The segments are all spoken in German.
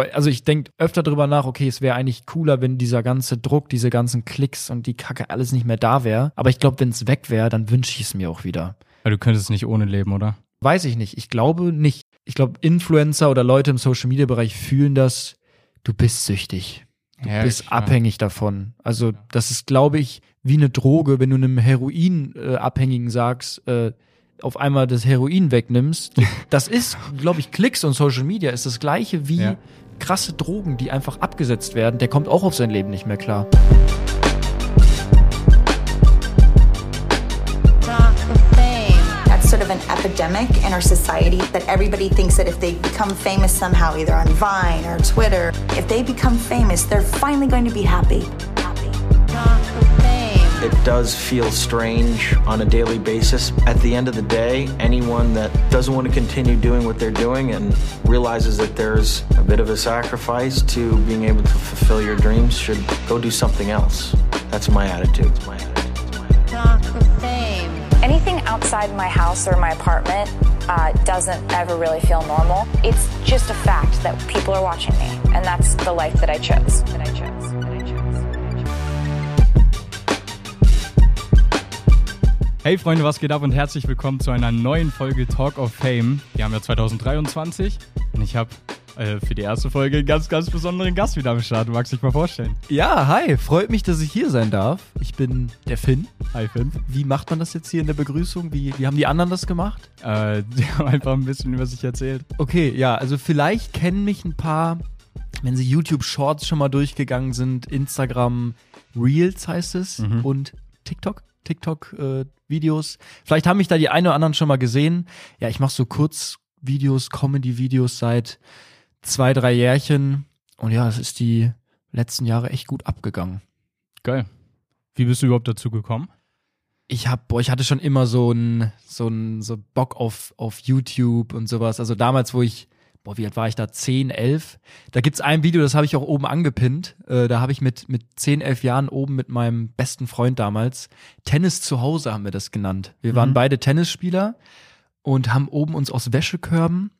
Also ich denke öfter drüber nach, okay, es wäre eigentlich cooler, wenn dieser ganze Druck, diese ganzen Klicks und die Kacke alles nicht mehr da wäre. Aber ich glaube, wenn es weg wäre, dann wünsche ich es mir auch wieder. Weil du könntest nicht ohne leben, oder? Weiß ich nicht. Ich glaube nicht. Ich glaube, Influencer oder Leute im Social Media Bereich fühlen das, du bist süchtig. Du Ja, bist abhängig davon. Also, das ist, glaube ich, wie eine Droge, wenn du einem Heroinabhängigen sagst, äh, auf einmal das Heroin wegnimmst. Das ist, glaube ich, Klicks und Social Media ist das gleiche wie Ja. Krasse Drogen, die einfach abgesetzt werden. Der kommt auch auf sein Leben nicht mehr klar. Sort of an epidemic in our society that everybody thinks that if they become famous somehow, either on Vine or Twitter, if they become famous, they're finally going to be happy. Happy. It does feel strange on a daily basis. At the end of the day, anyone that doesn't want to continue doing what they're doing and realizes that there's a bit of a sacrifice to being able to fulfill your dreams should go do something else. That's my attitude. It's my attitude. Anything outside my house or my apartment uh, doesn't ever really feel normal. It's just a fact that people are watching me, and that's the life that I chose. That I chose. Hey Freunde, was geht ab und herzlich willkommen zu einer neuen Folge Talk of Fame. Wir haben ja 2023 und ich habe äh, für die erste Folge einen ganz, ganz besonderen Gast wieder am Start. Du magst dich mal vorstellen. Ja, hi, freut mich, dass ich hier sein darf. Ich bin der Finn. Hi Finn. Wie macht man das jetzt hier in der Begrüßung? Wie, wie haben die anderen das gemacht? Äh, die haben einfach ein bisschen über sich erzählt. Okay, ja, also vielleicht kennen mich ein paar, wenn sie YouTube Shorts schon mal durchgegangen sind, Instagram Reels heißt es und TikTok, TikTok äh. Vielleicht haben mich da die einen oder anderen schon mal gesehen. Ja, ich mache so Kurzvideos, Comedy-Videos seit zwei, drei Jährchen und ja, es ist die letzten Jahre echt gut abgegangen. Geil. Wie bist du überhaupt dazu gekommen? ich hab, boah, ich hatte schon immer so ein, so ein, so Bock auf, auf YouTube und sowas. Also damals, wo ich, boah, wie alt war ich da? 10, 11. Da gibt's ein Video, das habe ich auch oben angepinnt. Äh, da habe ich mit, mit 10, 11 Jahren oben mit meinem besten Freund damals, Tennis zu Hause haben wir das genannt. Wir waren beide Tennisspieler und haben oben uns aus Wäschekörben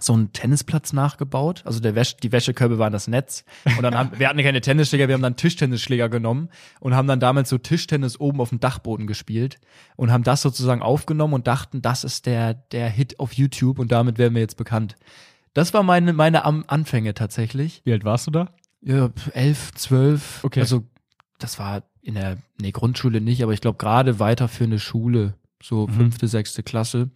so einen Tennisplatz nachgebaut. Also der Wäsch die Wäschekörbe waren das Netz. Und dann haben, wir hatten keine Tennisschläger, wir haben dann Tischtennisschläger genommen und haben dann damals so Tischtennis oben auf dem Dachboden gespielt und haben das sozusagen aufgenommen und dachten, das ist der, der Hit auf YouTube und damit werden wir jetzt bekannt. Das war meine, meine Am Anfänge tatsächlich. Wie alt warst du da? Ja, elf, zwölf. Okay. Also das war in der nee, Grundschule nicht, aber ich glaube gerade weiter für eine Schule, so fünfte, sechste Klasse.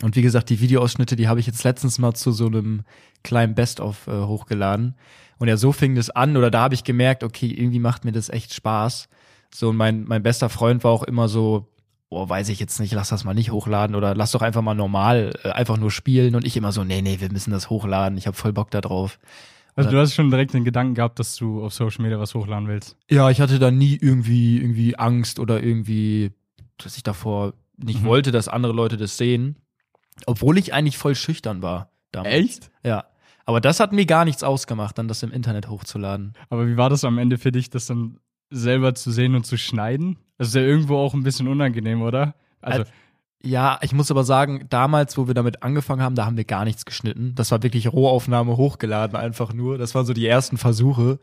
Und wie gesagt, die Videoausschnitte, die habe ich jetzt letztens mal zu so einem kleinen Best-of äh, hochgeladen. Und ja, so fing das an, oder da habe ich gemerkt, okay, irgendwie macht mir das echt Spaß. So, und mein, mein bester Freund war auch immer so, oh, weiß ich jetzt nicht, lass das mal nicht hochladen oder lass doch einfach mal normal, äh, einfach nur spielen. Und ich immer so, nee, nee, wir müssen das hochladen, ich habe voll Bock da drauf. Also du hast schon direkt den Gedanken gehabt, dass du auf Social Media was hochladen willst. Ja, ich hatte da nie irgendwie, irgendwie Angst oder irgendwie, dass ich davor nicht Mhm. wollte, dass andere Leute das sehen. Obwohl ich eigentlich voll schüchtern war damals. Echt? Ja. Aber das hat mir gar nichts ausgemacht, dann das im Internet hochzuladen. Aber wie war das am Ende für dich, das dann selber zu sehen und zu schneiden? Das ist ja irgendwo auch ein bisschen unangenehm, oder? Also, Als- Ja, ich muss aber sagen, damals, wo wir damit angefangen haben, da haben wir gar nichts geschnitten. Das war wirklich Rohaufnahme hochgeladen, einfach nur. Das waren so die ersten Versuche.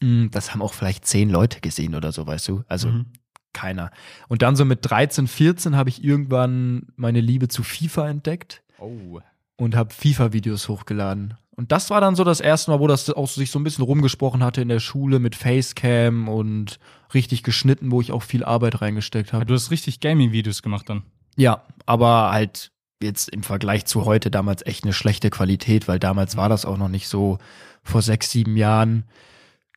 Mm, Das haben auch vielleicht zehn Leute gesehen oder so, weißt du? Also Mhm. keiner. Und dann so mit 13, 14 habe ich irgendwann meine Liebe zu FIFA entdeckt oh. Und habe FIFA-Videos hochgeladen. Und das war dann so das erste Mal, wo das auch sich so ein bisschen rumgesprochen hatte in der Schule mit Facecam und richtig geschnitten, wo ich auch viel Arbeit reingesteckt habe. Du hast richtig Gaming-Videos gemacht dann. Ja, aber halt jetzt im Vergleich zu heute damals echt eine schlechte Qualität, weil damals war das auch noch nicht so vor sechs, sieben Jahren.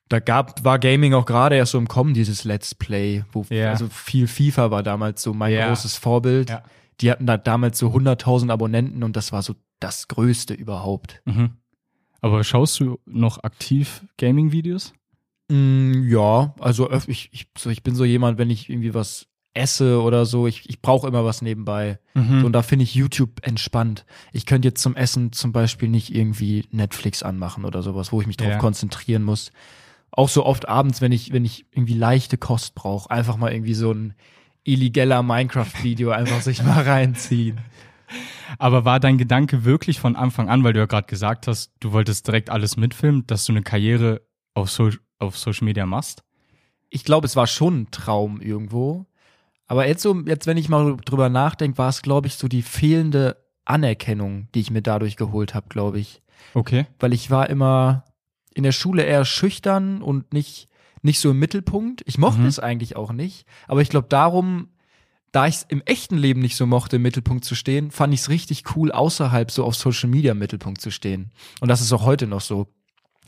Da gab, war Gaming auch gerade erst so im Kommen, dieses Let's Play, wo Ja. also viel FIFA war damals so mein Ja. großes Vorbild. Ja. Die hatten da damals so 100.000 Abonnenten und das war so das Größte überhaupt. Mhm. Aber schaust du noch aktiv Gaming-Videos? Mm, ja, also ich, ich, so, ich bin so jemand, wenn ich irgendwie was esse oder so, ich, ich brauche immer was nebenbei. Mhm. So, und da finde ich YouTube entspannt. Ich könnte jetzt zum Essen zum Beispiel nicht irgendwie Netflix anmachen oder sowas, wo ich mich drauf Ja. konzentrieren muss. Auch so oft abends, wenn ich, wenn ich irgendwie leichte Kost brauche, einfach mal irgendwie so ein illegaler Minecraft-Video einfach sich mal reinziehen. Aber war dein Gedanke wirklich von Anfang an, weil du ja gerade gesagt hast, du wolltest direkt alles mitfilmen, dass du eine Karriere auf, so auf Social Media machst? Ich glaube, es war schon ein Traum irgendwo. Aber jetzt so, jetzt wenn ich mal drüber nachdenke, war es, glaube ich, so die fehlende Anerkennung, die ich mir dadurch geholt habe, glaube ich. Okay. Weil ich war immer in der Schule eher schüchtern und nicht, nicht so im Mittelpunkt. Ich mochte Mhm. es eigentlich auch nicht. Aber ich glaube, darum, da ich es im echten Leben nicht so mochte, im Mittelpunkt zu stehen, fand ich es richtig cool, außerhalb so auf Social Media im Mittelpunkt zu stehen. Und das ist auch heute noch so.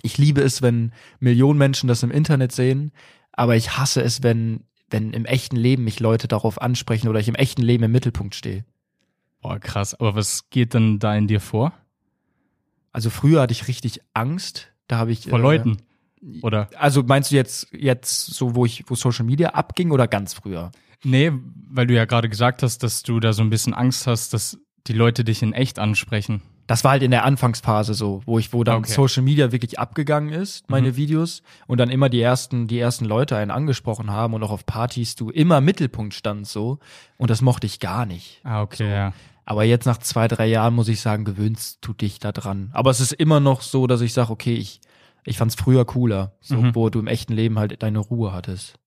Ich liebe es, wenn Millionen Menschen das im Internet sehen, aber ich hasse es, wenn, wenn im echten Leben mich Leute darauf ansprechen oder ich im echten Leben im Mittelpunkt stehe. Boah, krass. Aber was geht denn da in dir vor? Also früher hatte ich richtig Angst. Da habe ich Vor äh, Leuten? Oder? Also meinst du jetzt jetzt so, wo ich wo Social Media abging oder ganz früher? Nee, weil du ja gerade gesagt hast, dass du da so ein bisschen Angst hast, dass die Leute dich in echt ansprechen. Das war halt in der Anfangsphase so, wo ich wo dann Okay. Social Media wirklich abgegangen ist, meine Mhm. Videos und dann immer die ersten die ersten Leute einen angesprochen haben und auch auf Partys du immer im Mittelpunkt standst so und das mochte ich gar nicht. Ah, okay, ja. Aber jetzt nach zwei, drei Jahren muss ich sagen, gewöhnst du dich da dran. Aber es ist immer noch so, dass ich sage, okay, ich, ich fand's früher cooler, so, Mhm. wo du im echten Leben halt deine Ruhe hattest.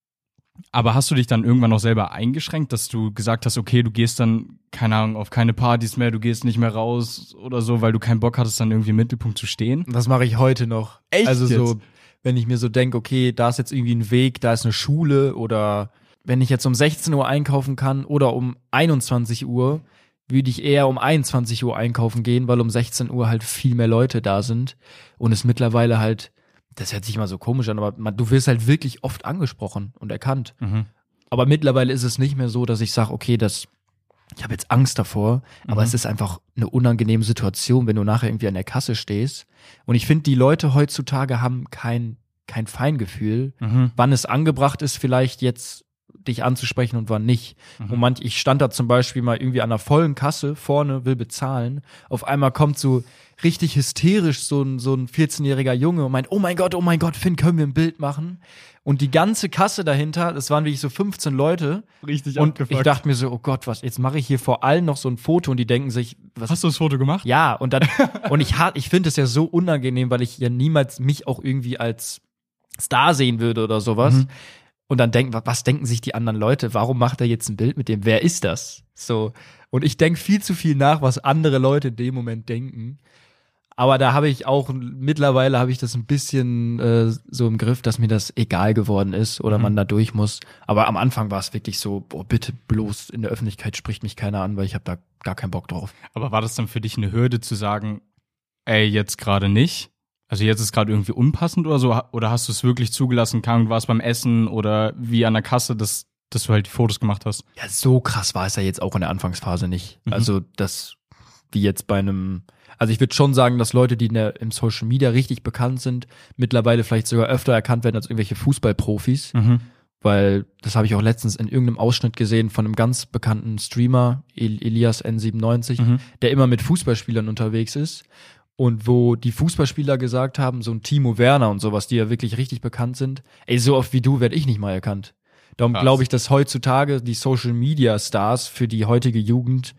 Aber hast du dich dann irgendwann noch selber eingeschränkt, dass du gesagt hast, okay, du gehst dann, keine Ahnung, auf keine Partys mehr, du gehst nicht mehr raus oder so, weil du keinen Bock hattest, dann irgendwie im Mittelpunkt zu stehen? Das mache ich heute noch. Echt Also so, jetzt? wenn ich mir so denke, okay, da ist jetzt irgendwie ein Weg, da ist eine Schule oder wenn ich jetzt um 16 Uhr einkaufen kann oder um 21 Uhr, würde ich eher um 21 Uhr einkaufen gehen, weil um 16 Uhr halt viel mehr Leute da sind und es mittlerweile halt, das hört sich mal so komisch an, aber man, du wirst halt wirklich oft angesprochen und erkannt. Mhm. Aber mittlerweile ist es nicht mehr so, dass ich sage, okay, das, ich habe jetzt Angst davor, aber Mhm. es ist einfach eine unangenehme Situation, wenn du nachher irgendwie an der Kasse stehst. Und ich finde, die Leute heutzutage haben kein, kein Feingefühl, Mhm. wann es angebracht ist, vielleicht jetzt dich anzusprechen und wann nicht. Mhm. Und manch, ich stand da zum Beispiel mal irgendwie an einer vollen Kasse vorne, will bezahlen. Auf einmal kommt so richtig hysterisch so ein, so ein 14-jähriger Junge und meint, oh mein Gott, oh mein Gott, Finn, können wir ein Bild machen? Und die ganze Kasse dahinter, das waren wirklich so 15 Leute. Richtig Und abgefuckt. ich dachte mir so, oh Gott, was, jetzt mache ich hier vor allen noch so ein Foto und die denken sich, was Hast du das Foto gemacht? ja, und dann, und ich, ich finde es ja so unangenehm, weil ich ja niemals mich auch irgendwie als Star sehen würde oder sowas. Mhm. Und dann denken, wa- was denken sich die anderen Leute? Warum macht er jetzt ein Bild mit dem? Wer ist das? So. Und ich denke viel zu viel nach, was andere Leute in dem Moment denken. Aber da habe ich auch, mittlerweile habe ich das ein bisschen äh, so im Griff, dass mir das egal geworden ist oder Mhm. man da durch muss. Aber am Anfang war es wirklich so, boah, bitte bloß in der Öffentlichkeit spricht mich keiner an, weil ich habe da gar keinen Bock drauf. Aber war das dann für dich eine Hürde zu sagen, ey, jetzt gerade nicht? Also jetzt ist gerade irgendwie unpassend oder so? Oder hast du es wirklich zugelassen, kam, war es beim Essen oder wie an der Kasse, dass, dass du halt die Fotos gemacht hast? Ja, so krass war es ja jetzt auch in der Anfangsphase nicht. Mhm. Also das, wie jetzt bei einem, also ich würde schon sagen, dass Leute, die in der, im Social Media richtig bekannt sind, mittlerweile vielleicht sogar öfter erkannt werden als irgendwelche Fußballprofis. Mhm. Weil das habe ich auch letztens in irgendeinem Ausschnitt gesehen von einem ganz bekannten Streamer, El Elias N97, Mhm. der immer mit Fußballspielern unterwegs ist. Und wo die Fußballspieler gesagt haben, so ein Timo Werner und sowas, die ja wirklich richtig bekannt sind, ey, so oft wie du werde ich nicht mal erkannt. Darum glaube ich, dass heutzutage die Social Media Stars für die heutige Jugend,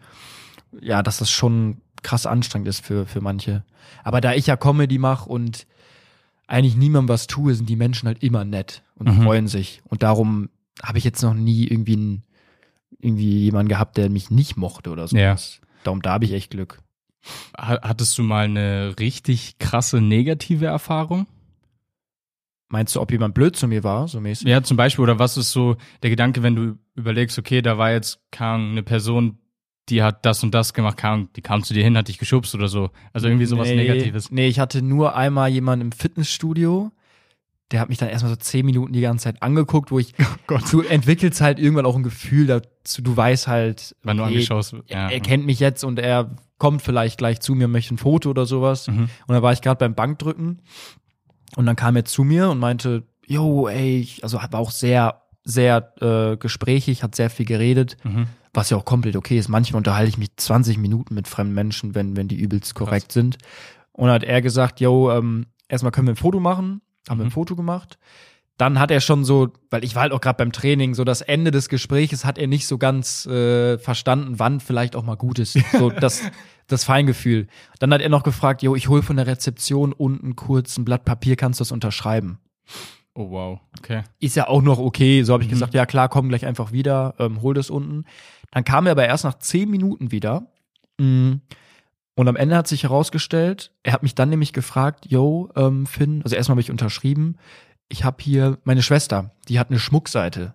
ja, dass das schon krass anstrengend ist für, für manche. Aber da ich ja Comedy mache und eigentlich niemandem was tue, sind die Menschen halt immer nett und Mhm. freuen sich. Und darum habe ich jetzt noch nie irgendwie einen, irgendwie jemanden gehabt, der mich nicht mochte oder sowas. Darum, da habe ich echt Glück. Ha- Hattest du mal eine richtig krasse negative Erfahrung? Meinst du, ob jemand blöd zu mir war, so mäßig? Ja, zum Beispiel, oder was ist so der Gedanke, wenn du überlegst, okay, da war jetzt keine Ahnung, eine Person, die hat das und das gemacht, Ahnung, die kam zu dir hin, hat dich geschubst oder so. Also irgendwie sowas nee, Negatives. Nee, ich hatte nur einmal jemanden im Fitnessstudio, der hat mich dann erstmal so zehn Minuten die ganze Zeit angeguckt, wo ich, Oh du entwickelst halt irgendwann auch ein Gefühl dazu, du weißt halt, Wenn du angeschaut er, er kennt mich jetzt und er kommt vielleicht gleich zu mir, möchte ein Foto oder sowas. Mhm. Und da war ich gerade beim Bankdrücken und dann kam er zu mir und meinte, yo, ey, ich, also war auch sehr, sehr äh, gesprächig, hat sehr viel geredet, Mhm. was ja auch komplett okay ist. Manchmal unterhalte ich mich 20 Minuten mit fremden Menschen, wenn, wenn die übelst korrekt sind. Und dann hat er gesagt, yo, ähm, erstmal können wir ein Foto machen, haben wir Mhm. ein Foto gemacht. Dann hat er schon so, weil ich war halt auch gerade beim Training, so das Ende des Gespräches hat er nicht so ganz äh, verstanden, wann vielleicht auch mal gut ist. So das, das Feingefühl. Dann hat er noch gefragt, jo, ich hol von der Rezeption unten kurz ein Blatt Papier, kannst du das unterschreiben? Oh wow, okay. Ist ja auch noch okay. So habe ich gesagt, ja klar, komm gleich einfach wieder, ähm, hol das unten. Dann kam er aber erst nach zehn Minuten wieder. Mm. Und am Ende hat sich herausgestellt, er hat mich dann nämlich gefragt, yo, ähm, Finn, also erstmal habe ich unterschrieben, ich habe hier meine Schwester, die hat eine Schmuckseite.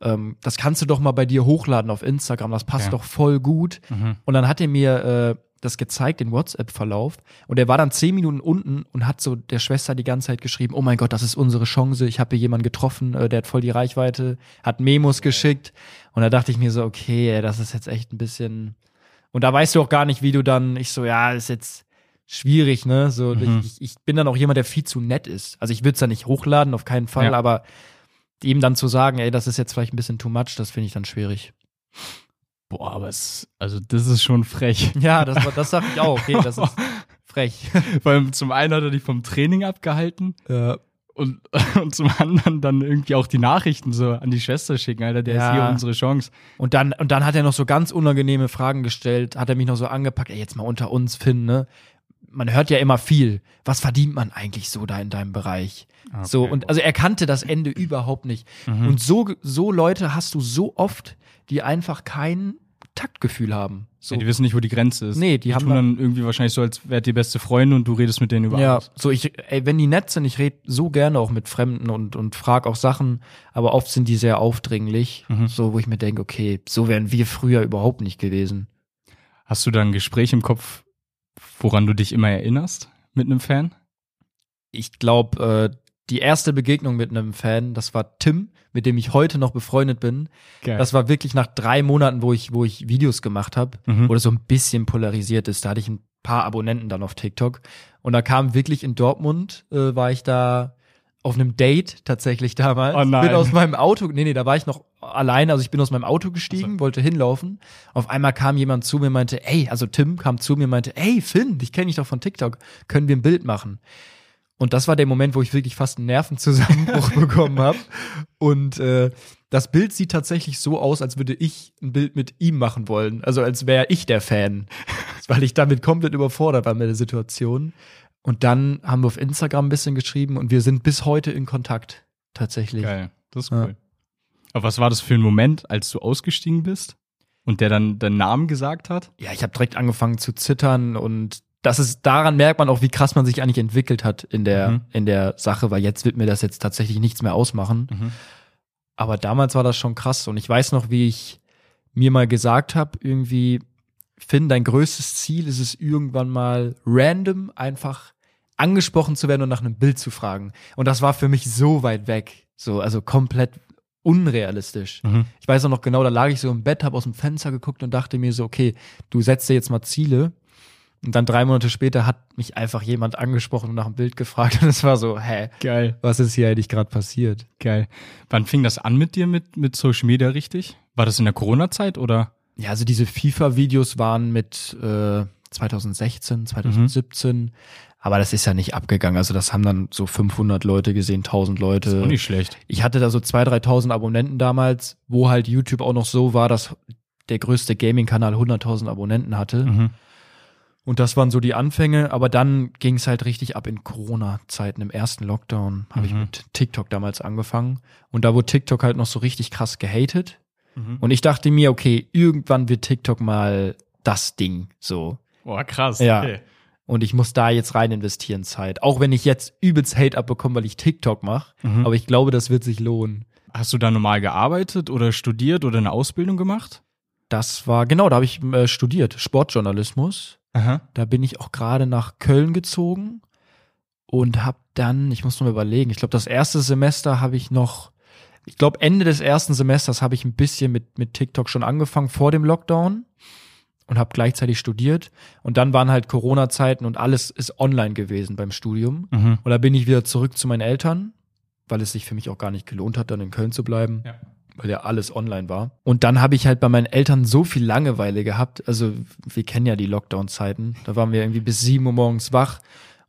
Ähm, das kannst du doch mal bei dir hochladen auf Instagram, das passt Okay. doch voll gut. Mhm. Und dann hat er mir äh, das gezeigt, den WhatsApp-Verlauf. Und er war dann zehn Minuten unten und hat so der Schwester die ganze Zeit geschrieben, oh mein Gott, das ist unsere Chance, ich habe hier jemanden getroffen, äh, der hat voll die Reichweite, hat Memos geschickt. Und da dachte ich mir so, okay, das ist jetzt echt ein bisschen. Und da weißt du auch gar nicht, wie du dann, ich so, ja, ist jetzt schwierig, ne? So, Mhm. ich, ich bin dann auch jemand, der viel zu nett ist. Also ich würde es da nicht hochladen, auf keinen Fall, Ja. aber ihm dann zu sagen, ey, das ist jetzt vielleicht ein bisschen too much, das finde ich dann schwierig. Boah, aber es, also das ist schon frech. Ja, das, das sag ich auch, okay, das ist frech. Weil zum einen hat er dich vom Training abgehalten Ja. und, und zum anderen dann irgendwie auch die Nachrichten so an die Schwester schicken, Alter, der Ja. ist hier unsere Chance. Und dann, und dann hat er noch so ganz unangenehme Fragen gestellt, hat er mich noch so angepackt, ey, jetzt mal unter uns, Finn, ne? Man hört ja immer viel. Was verdient man eigentlich so da in deinem Bereich? so, und also er kannte das Ende überhaupt nicht. Und so, so Leute hast du so oft, die einfach kein Taktgefühl haben. So. Ja, die wissen nicht, wo die Grenze ist. Nee, die haben tun dann irgendwie wahrscheinlich so, als wärt ihr beste Freunde und du redest mit denen über Ja, alles. so ich, ey, wenn die nett sind, ich rede so gerne auch mit Fremden und, und frag auch Sachen, aber oft sind die sehr aufdringlich, so wo ich mir denke, okay, so wären wir früher überhaupt nicht gewesen. Hast du da ein Gespräch im Kopf, woran du dich immer erinnerst mit einem Fan? Ich glaube, äh, die erste Begegnung mit einem Fan, das war Tim, mit dem ich heute noch befreundet bin. Geil. Das war wirklich nach drei Monaten, wo ich, wo ich Videos gemacht habe, Mhm. oder so ein bisschen polarisiert ist. Da hatte ich ein paar Abonnenten dann auf TikTok. Und da kam wirklich in Dortmund, äh, war ich da auf einem Date tatsächlich damals. Oh nein. Bin aus meinem Auto, nee, nee, da war ich noch alleine, also ich bin aus meinem Auto gestiegen, wollte hinlaufen. Auf einmal kam jemand zu mir und meinte, ey, also Tim kam zu mir und meinte, ey, Finn, dich kenne ich doch von TikTok, können wir ein Bild machen? Und das war der Moment, wo ich wirklich fast einen Nervenzusammenbruch bekommen habe. Und äh, das Bild sieht tatsächlich so aus, als würde ich ein Bild mit ihm machen wollen. Also als wäre ich der Fan. Weil ich damit komplett überfordert war mit der Situation. Und dann haben wir auf Instagram ein bisschen geschrieben und wir sind bis heute in Kontakt. Tatsächlich. Geil, das ist Ja. cool. Aber was war das für ein Moment, als du ausgestiegen bist und der dann deinen Namen gesagt hat? Ja, ich habe direkt angefangen zu zittern und das ist, daran merkt man auch, wie krass man sich eigentlich entwickelt hat in der, Mhm. in der Sache, weil jetzt wird mir das jetzt tatsächlich nichts mehr ausmachen. Mhm. Aber damals war das schon krass und ich weiß noch, wie ich mir mal gesagt habe, irgendwie, Finn, dein größtes Ziel ist es irgendwann mal random einfach angesprochen zu werden und nach einem Bild zu fragen. Und das war für mich so weit weg, so also komplett unrealistisch. Mhm. Ich weiß auch noch genau, da lag ich so im Bett, habe aus dem Fenster geguckt und dachte mir so, okay, du setzt dir jetzt mal Ziele. Und dann drei Monate später hat mich einfach jemand angesprochen und nach einem Bild gefragt und es war so, hä, Geil, was ist hier eigentlich gerade passiert? geil. Wann fing das an mit dir mit, mit Social Media richtig? War das in der Corona-Zeit oder? Ja, also diese FIFA-Videos waren mit äh, 2016, 2017, aber das ist ja nicht abgegangen. Also das haben dann so 500 Leute gesehen, 1000 Leute. Auch nicht schlecht. Ich hatte da so 2.000, 3.000 Abonnenten damals, wo halt YouTube auch noch so war, dass der größte Gaming-Kanal 100.000 Abonnenten hatte. Mhm. Und das waren so die Anfänge, aber dann ging es halt richtig ab in Corona-Zeiten. Im ersten Lockdown habe ich Mhm. mit TikTok damals angefangen. Und da wurde TikTok halt noch so richtig krass gehatet. Mhm. Und ich dachte mir, okay, irgendwann wird TikTok mal das Ding so. Boah, krass. Ja. Okay. Und ich muss da jetzt rein investieren Zeit. Auch wenn ich jetzt übelst Hate abbekomme, weil ich TikTok mache. Mhm. Aber ich glaube, das wird sich lohnen. Hast du da normal gearbeitet oder studiert oder eine Ausbildung gemacht? Das war, genau, da habe ich äh, studiert, Sportjournalismus. Aha. Da bin ich auch gerade nach Köln gezogen und habe dann, ich muss nur überlegen, ich glaube, das erste Semester habe ich noch, ich glaube, Ende des ersten Semesters habe ich ein bisschen mit, mit TikTok schon angefangen vor dem Lockdown und habe gleichzeitig studiert. Und dann waren halt Corona-Zeiten und alles ist online gewesen beim Studium. Mhm. Und da bin ich wieder zurück zu meinen Eltern, weil es sich für mich auch gar nicht gelohnt hat, dann in Köln zu bleiben Ja. weil ja alles online war. Und dann habe ich halt bei meinen Eltern so viel Langeweile gehabt. Also wir kennen ja die Lockdown-Zeiten. Da waren wir irgendwie bis sieben Uhr morgens wach.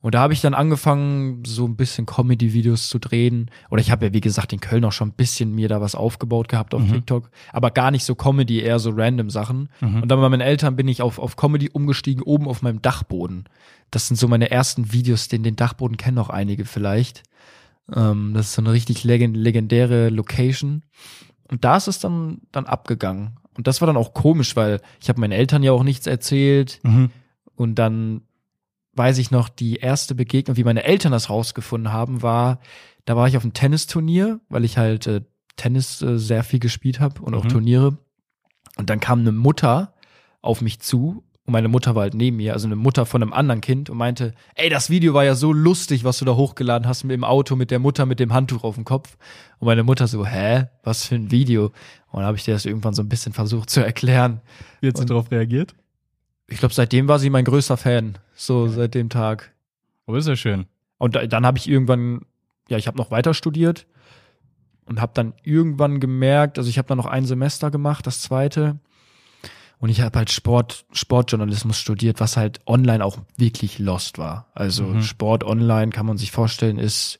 Und da habe ich dann angefangen, so ein bisschen Comedy-Videos zu drehen. Oder ich habe ja, wie gesagt, in Köln auch schon ein bisschen mir da was aufgebaut gehabt auf Mhm. TikTok. Aber gar nicht so Comedy, eher so random Sachen. Mhm. Und dann bei meinen Eltern bin ich auf, auf Comedy umgestiegen, oben auf meinem Dachboden. Das sind so meine ersten Videos, den, den Dachboden kennen noch einige vielleicht. Ähm, das ist so eine richtig legend, legendäre Location. Und da ist es dann, dann abgegangen. Und das war dann auch komisch, weil ich habe meinen Eltern ja auch nichts erzählt. Mhm. Und dann weiß ich noch, die erste Begegnung, wie meine Eltern das rausgefunden haben, war, da war ich auf einem Tennisturnier, weil ich halt äh, Tennis äh, sehr viel gespielt habe und auch Mhm. Turniere. Und dann kam eine Mutter auf mich zu und meine Mutter war halt neben mir, also eine Mutter von einem anderen Kind und meinte, ey, das Video war ja so lustig, was du da hochgeladen hast mit dem Auto mit der Mutter mit dem Handtuch auf dem Kopf. Und meine Mutter so, hä, was für ein Video? Und dann habe ich dir das irgendwann so ein bisschen versucht zu erklären. Wie hat sie darauf reagiert? Ich glaube, seitdem war sie mein größter Fan, so seit dem Tag. Aber ist ja schön. Und da, dann habe ich irgendwann, ja, ich habe noch weiter studiert und habe dann irgendwann gemerkt, also ich habe dann noch ein Semester gemacht, das zweite. Und ich habe halt Sport, Sportjournalismus studiert, was halt online auch wirklich lost war. Also Mhm. Sport online kann man sich vorstellen, ist,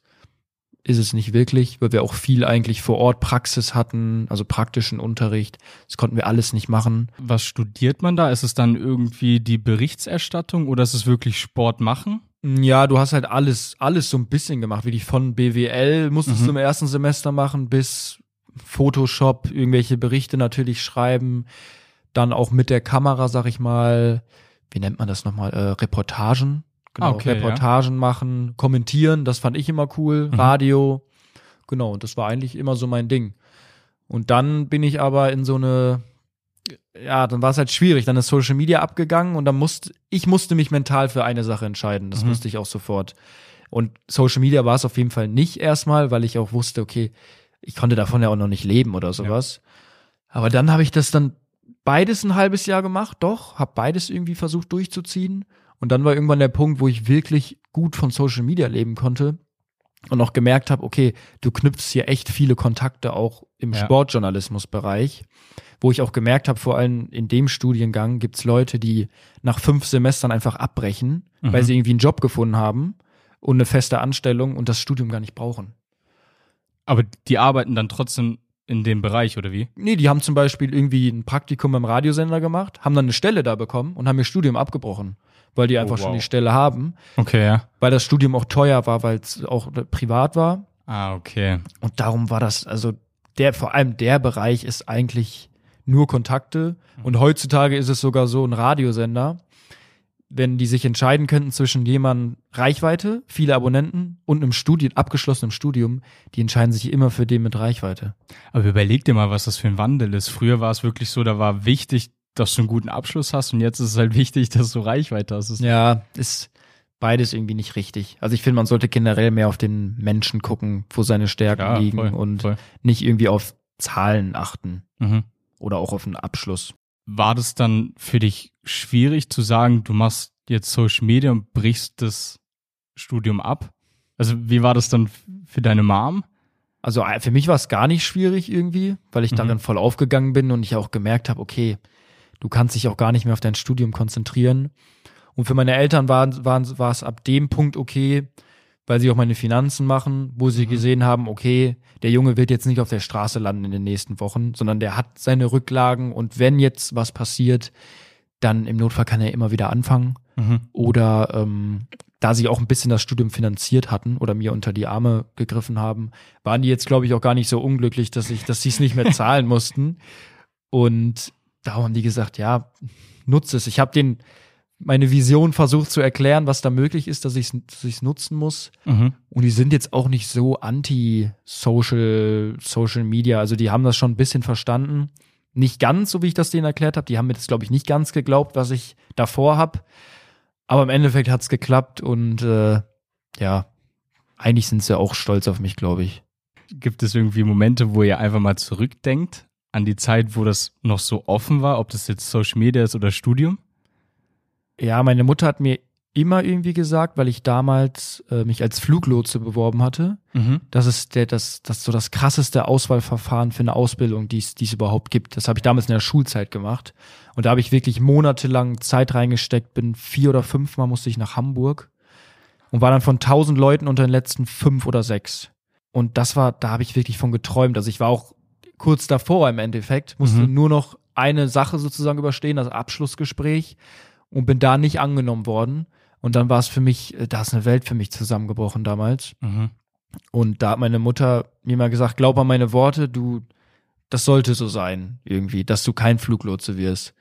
ist es nicht wirklich, weil wir auch viel eigentlich vor Ort Praxis hatten, also praktischen Unterricht. Das konnten wir alles nicht machen. Was studiert man da? Ist es dann irgendwie die Berichterstattung oder ist es wirklich Sport machen? Ja, du hast halt alles, alles so ein bisschen gemacht, wie die von BWL musstest Mhm. du im ersten Semester machen, bis Photoshop, irgendwelche Berichte natürlich schreiben, dann auch mit der Kamera, sag ich mal, wie nennt man das nochmal, äh, Reportagen, genau, Ah, okay, Reportagen machen, kommentieren, das fand ich immer cool, Mhm. Radio, genau, und das war eigentlich immer so mein Ding. Und dann bin ich aber in so eine, ja, dann war es halt schwierig. Dann ist Social Media abgegangen und dann musste, ich musste mich mental für eine Sache entscheiden. Das Mhm. wusste ich auch sofort. Und Social Media war es auf jeden Fall nicht erstmal, weil ich auch wusste, okay, ich konnte davon ja auch noch nicht leben oder sowas. Aber dann habe ich das dann beides ein halbes Jahr gemacht, doch, habe beides irgendwie versucht durchzuziehen. Und dann war irgendwann der Punkt, wo ich wirklich gut von Social Media leben konnte und auch gemerkt habe, okay, du knüpfst hier echt viele Kontakte auch im Ja. Sportjournalismusbereich, wo ich auch gemerkt habe, vor allem in dem Studiengang gibt's Leute, die nach fünf Semestern einfach abbrechen, weil Mhm. sie irgendwie einen Job gefunden haben und eine feste Anstellung und das Studium gar nicht brauchen. Aber die arbeiten dann trotzdem in dem Bereich, oder wie? Nee, die haben zum Beispiel irgendwie ein Praktikum beim Radiosender gemacht, haben dann eine Stelle da bekommen und haben ihr Studium abgebrochen, weil die einfach Oh, wow. schon die Stelle haben, Okay, ja. weil das Studium auch teuer war, weil es auch privat war. Ah, okay. Und darum war das, also der, vor allem der Bereich ist eigentlich nur Kontakte. Und heutzutage ist es sogar so ein Radiosender, wenn die sich entscheiden könnten zwischen jemandem Reichweite, viele Abonnenten und einem Studium, abgeschlossenem Studium, die entscheiden sich immer für den mit Reichweite. Aber überleg dir mal, was das für ein Wandel ist. Früher war es wirklich so, da war wichtig, dass du einen guten Abschluss hast und jetzt ist es halt wichtig, dass du Reichweite hast. Ja, ist beides irgendwie nicht richtig. Also ich finde, man sollte generell mehr auf den Menschen gucken, wo seine Stärken Ja, liegen voll, und voll. nicht irgendwie auf Zahlen achten Mhm. oder auch auf einen Abschluss. War das dann für dich schwierig zu sagen, du machst jetzt Social Media und brichst das Studium ab? Also wie war das dann für deine Mom? Also äh, für mich war es gar nicht schwierig irgendwie, weil ich Mhm. darin voll aufgegangen bin und ich auch gemerkt habe, okay, du kannst dich auch gar nicht mehr auf dein Studium konzentrieren. Und für meine Eltern war, war, war es ab dem Punkt okay, weil sie auch meine Finanzen machen, wo sie gesehen haben, okay, der Junge wird jetzt nicht auf der Straße landen in den nächsten Wochen, sondern der hat seine Rücklagen und wenn jetzt was passiert, dann im Notfall kann er immer wieder anfangen. Mhm. Oder ähm, da sie auch ein bisschen das Studium finanziert hatten oder mir unter die Arme gegriffen haben, waren die jetzt, glaube ich, auch gar nicht so unglücklich, dass ich, dass sie es nicht mehr zahlen mussten. Und darum haben die gesagt, ja, nutze es. Ich habe den meine Vision versucht zu erklären, was da möglich ist, dass ich es nutzen muss. Mhm. Und die sind jetzt auch nicht so anti-Social Social Media. Also die haben das schon ein bisschen verstanden. Nicht ganz, so wie ich das denen erklärt habe. Die haben mir das, glaube ich, nicht ganz geglaubt, was ich davor habe. Aber im Endeffekt hat's geklappt und äh, ja, eigentlich sind sie auch stolz auf mich, glaube ich. Gibt es irgendwie Momente, wo ihr einfach mal zurückdenkt an die Zeit, wo das noch so offen war, ob das jetzt Social Media ist oder Studium? Ja, meine Mutter hat mir immer irgendwie gesagt, weil ich damals äh, mich als Fluglotse beworben hatte, Mhm. das ist der, das, das so das krasseste Auswahlverfahren für eine Ausbildung, die es überhaupt gibt. Das habe ich damals in der Schulzeit gemacht. Und da habe ich wirklich monatelang Zeit reingesteckt, bin vier oder fünfmal musste ich nach Hamburg. und war dann von 1000 Leuten unter den letzten fünf oder sechs. Und das war, da habe ich wirklich von geträumt. Also ich war auch kurz davor im Endeffekt, musste Mhm. nur noch eine Sache sozusagen überstehen, das Abschlussgespräch und bin da nicht angenommen worden. Und dann war es für mich, äh, da ist eine Welt für mich zusammengebrochen damals. Mhm. Und da hat meine Mutter mir mal gesagt, glaub an meine Worte, du, das sollte so sein, irgendwie, dass du kein Fluglotse wirst.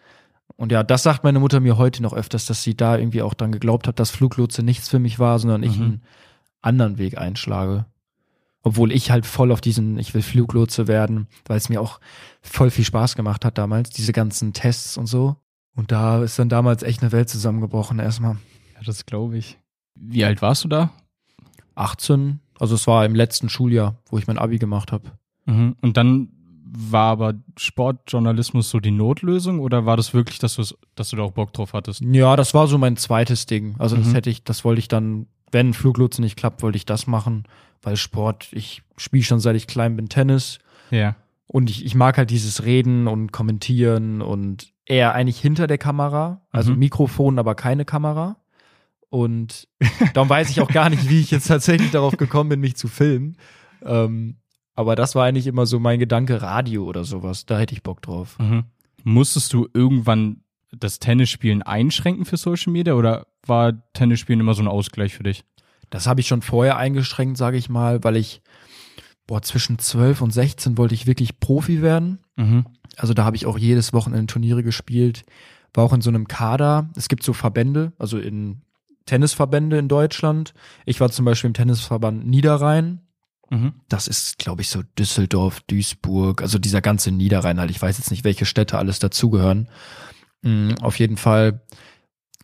Und ja, das sagt meine Mutter mir heute noch öfters, dass sie da irgendwie auch dran geglaubt hat, dass Fluglotse nichts für mich war, sondern ich Mhm. einen anderen Weg einschlage. Obwohl ich halt voll auf diesen, ich will Fluglotse werden, weil es mir auch voll viel Spaß gemacht hat damals, diese ganzen Tests und so. Und da ist dann damals echt eine Welt zusammengebrochen erstmal. Ja, das glaube ich. Wie alt warst du da? 18, also es war im letzten Schuljahr, wo ich mein Abi gemacht habe. Mhm. Und dann war aber Sportjournalismus so die Notlösung oder war das wirklich, dass du dass du da auch Bock drauf hattest? Ja, das war so mein zweites Ding. Also das Mhm. hätte ich, das wollte ich dann, wenn Fluglotse nicht klappt, wollte ich das machen, weil Sport, ich spiele schon seit ich klein bin Tennis Ja. und ich, ich mag halt dieses Reden und Kommentieren und eher eigentlich hinter der Kamera, also Mhm. Mikrofon, aber keine Kamera. Und darum weiß ich auch gar nicht, wie ich jetzt tatsächlich darauf gekommen bin, mich zu filmen. Ähm, aber das war eigentlich immer so mein Gedanke, Radio oder sowas. Da hätte ich Bock drauf. Mhm. Musstest du irgendwann das Tennisspielen einschränken für Social Media oder war Tennisspielen immer so ein Ausgleich für dich? Das habe ich schon vorher eingeschränkt, sage ich mal, weil ich, boah, zwischen 12 und 16 wollte ich wirklich Profi werden. Mhm. Also da habe ich auch jedes Wochenende Turniere gespielt, war auch in so einem Kader. Es gibt so Verbände, also in Tennisverbände in Deutschland. Ich war zum Beispiel im Tennisverband Niederrhein. Mhm. Das ist, glaube ich, so Düsseldorf, Duisburg, also dieser ganze Niederrhein halt. Ich weiß jetzt nicht, welche Städte alles dazugehören. Mm, Auf jeden Fall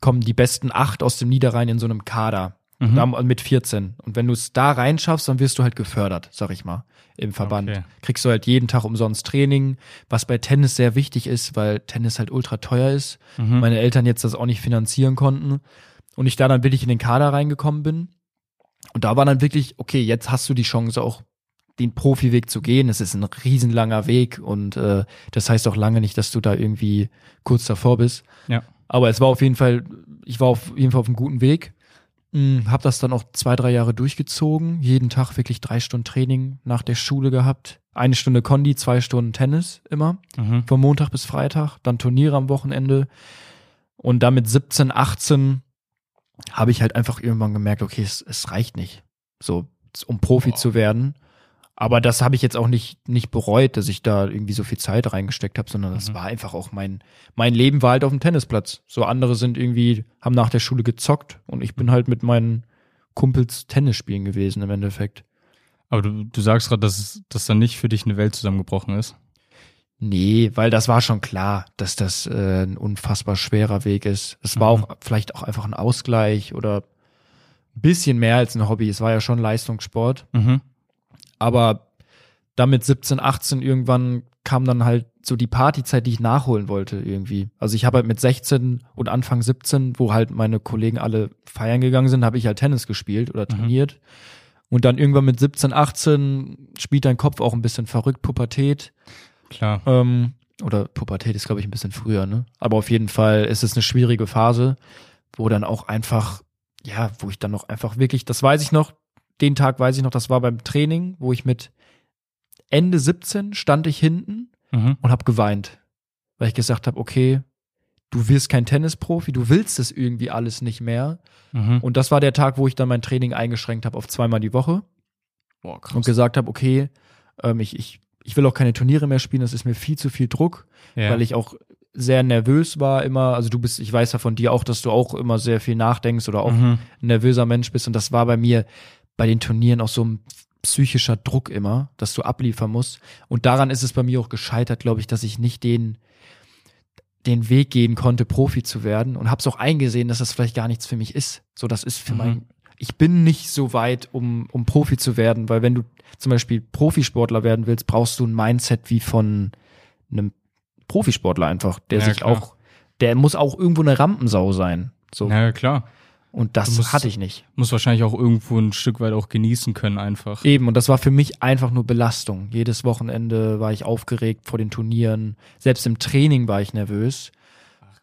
kommen die besten acht aus dem Niederrhein in so einem Kader. Mhm. Da mit 14. Und wenn du es da reinschaffst, dann wirst du halt gefördert, sag ich mal, im Verband. Okay. Kriegst du halt jeden Tag umsonst Training, was bei Tennis sehr wichtig ist, weil Tennis halt ultra teuer ist. Mhm. Meine Eltern jetzt das auch nicht finanzieren konnten. Und ich da dann wirklich in den Kader reingekommen bin. Und da war dann wirklich, okay, jetzt hast du die Chance auch den Profiweg zu gehen. Es ist ein riesenlanger Weg und äh, das heißt auch lange nicht, dass du da irgendwie kurz davor bist. Ja. Aber es war auf jeden Fall, ich war auf jeden Fall auf einem guten Weg. Hm, hab das dann auch zwei, drei Jahre durchgezogen. Jeden Tag wirklich drei Stunden Training nach der Schule gehabt. Eine Stunde Kondi, zwei Stunden Tennis immer. Mhm. Von Montag bis Freitag. Dann Turniere am Wochenende. Und dann mit 17, 18 habe ich halt einfach irgendwann gemerkt, okay, es, es reicht nicht. So, um Profi zu werden. Aber das habe ich jetzt auch nicht, nicht bereut, dass ich da irgendwie so viel Zeit reingesteckt habe, sondern das Mhm. war einfach auch mein, mein Leben war halt auf dem Tennisplatz. So andere sind irgendwie, haben nach der Schule gezockt und ich bin halt mit meinen Kumpels Tennis spielen gewesen im Endeffekt. Aber du, du sagst gerade, dass, dass dann nicht für dich eine Welt zusammengebrochen ist. Nee, weil das war schon klar, dass das äh, ein unfassbar schwerer Weg ist. Es war Mhm. auch vielleicht auch einfach ein Ausgleich oder ein bisschen mehr als ein Hobby. Es war ja schon Leistungssport. Mhm. Aber damit 17, 18 irgendwann kam dann halt so die Partyzeit, die ich nachholen wollte irgendwie. Also ich habe halt mit 16 und Anfang 17, wo halt meine Kollegen alle feiern gegangen sind, habe ich halt Tennis gespielt oder trainiert. Und dann irgendwann mit 17, 18 spielt dein Kopf auch ein bisschen verrückt, Pubertät. Klar. Ähm, oder Pubertät ist, glaube ich, ein bisschen früher, ne? Aber auf jeden Fall ist es eine schwierige Phase, wo dann auch einfach, ja, wo ich dann noch einfach wirklich, das weiß ich noch, den Tag weiß ich noch, das war beim Training, wo ich mit Ende 17 stand ich hinten Mhm. und habe geweint, weil ich gesagt habe, okay, du wirst kein Tennisprofi, du willst es irgendwie alles nicht mehr. Mhm. Und das war der Tag, wo ich dann mein Training eingeschränkt habe auf zweimal die Woche Boah, und gesagt habe, okay, ähm, ich, ich, ich will auch keine Turniere mehr spielen, das ist mir viel zu viel Druck ja. weil ich auch sehr nervös war immer. Also du bist, ich weiß ja von dir auch, dass du auch immer sehr viel nachdenkst oder auch Mhm. ein nervöser Mensch bist. Und das war bei mir bei den Turnieren auch so ein psychischer Druck immer, dass du abliefern musst. Und daran ist es bei mir auch gescheitert, glaube ich, dass ich nicht den den Weg gehen konnte, Profi zu werden und habe es auch eingesehen, dass das vielleicht gar nichts für mich ist. So, das ist für Mhm. mein, ich bin nicht so weit, um, um Profi zu werden, weil wenn du zum Beispiel Profisportler werden willst, brauchst du ein Mindset wie von einem Profisportler einfach, der Ja, sich klar. auch, der muss auch irgendwo eine Rampensau sein. So. Ja, klar. Und das musst- hatte ich nicht. Muss wahrscheinlich auch irgendwo ein Stück weit auch genießen können einfach. Eben, und das war für mich einfach nur Belastung. Jedes Wochenende war ich aufgeregt vor den Turnieren. Selbst im Training war ich nervös.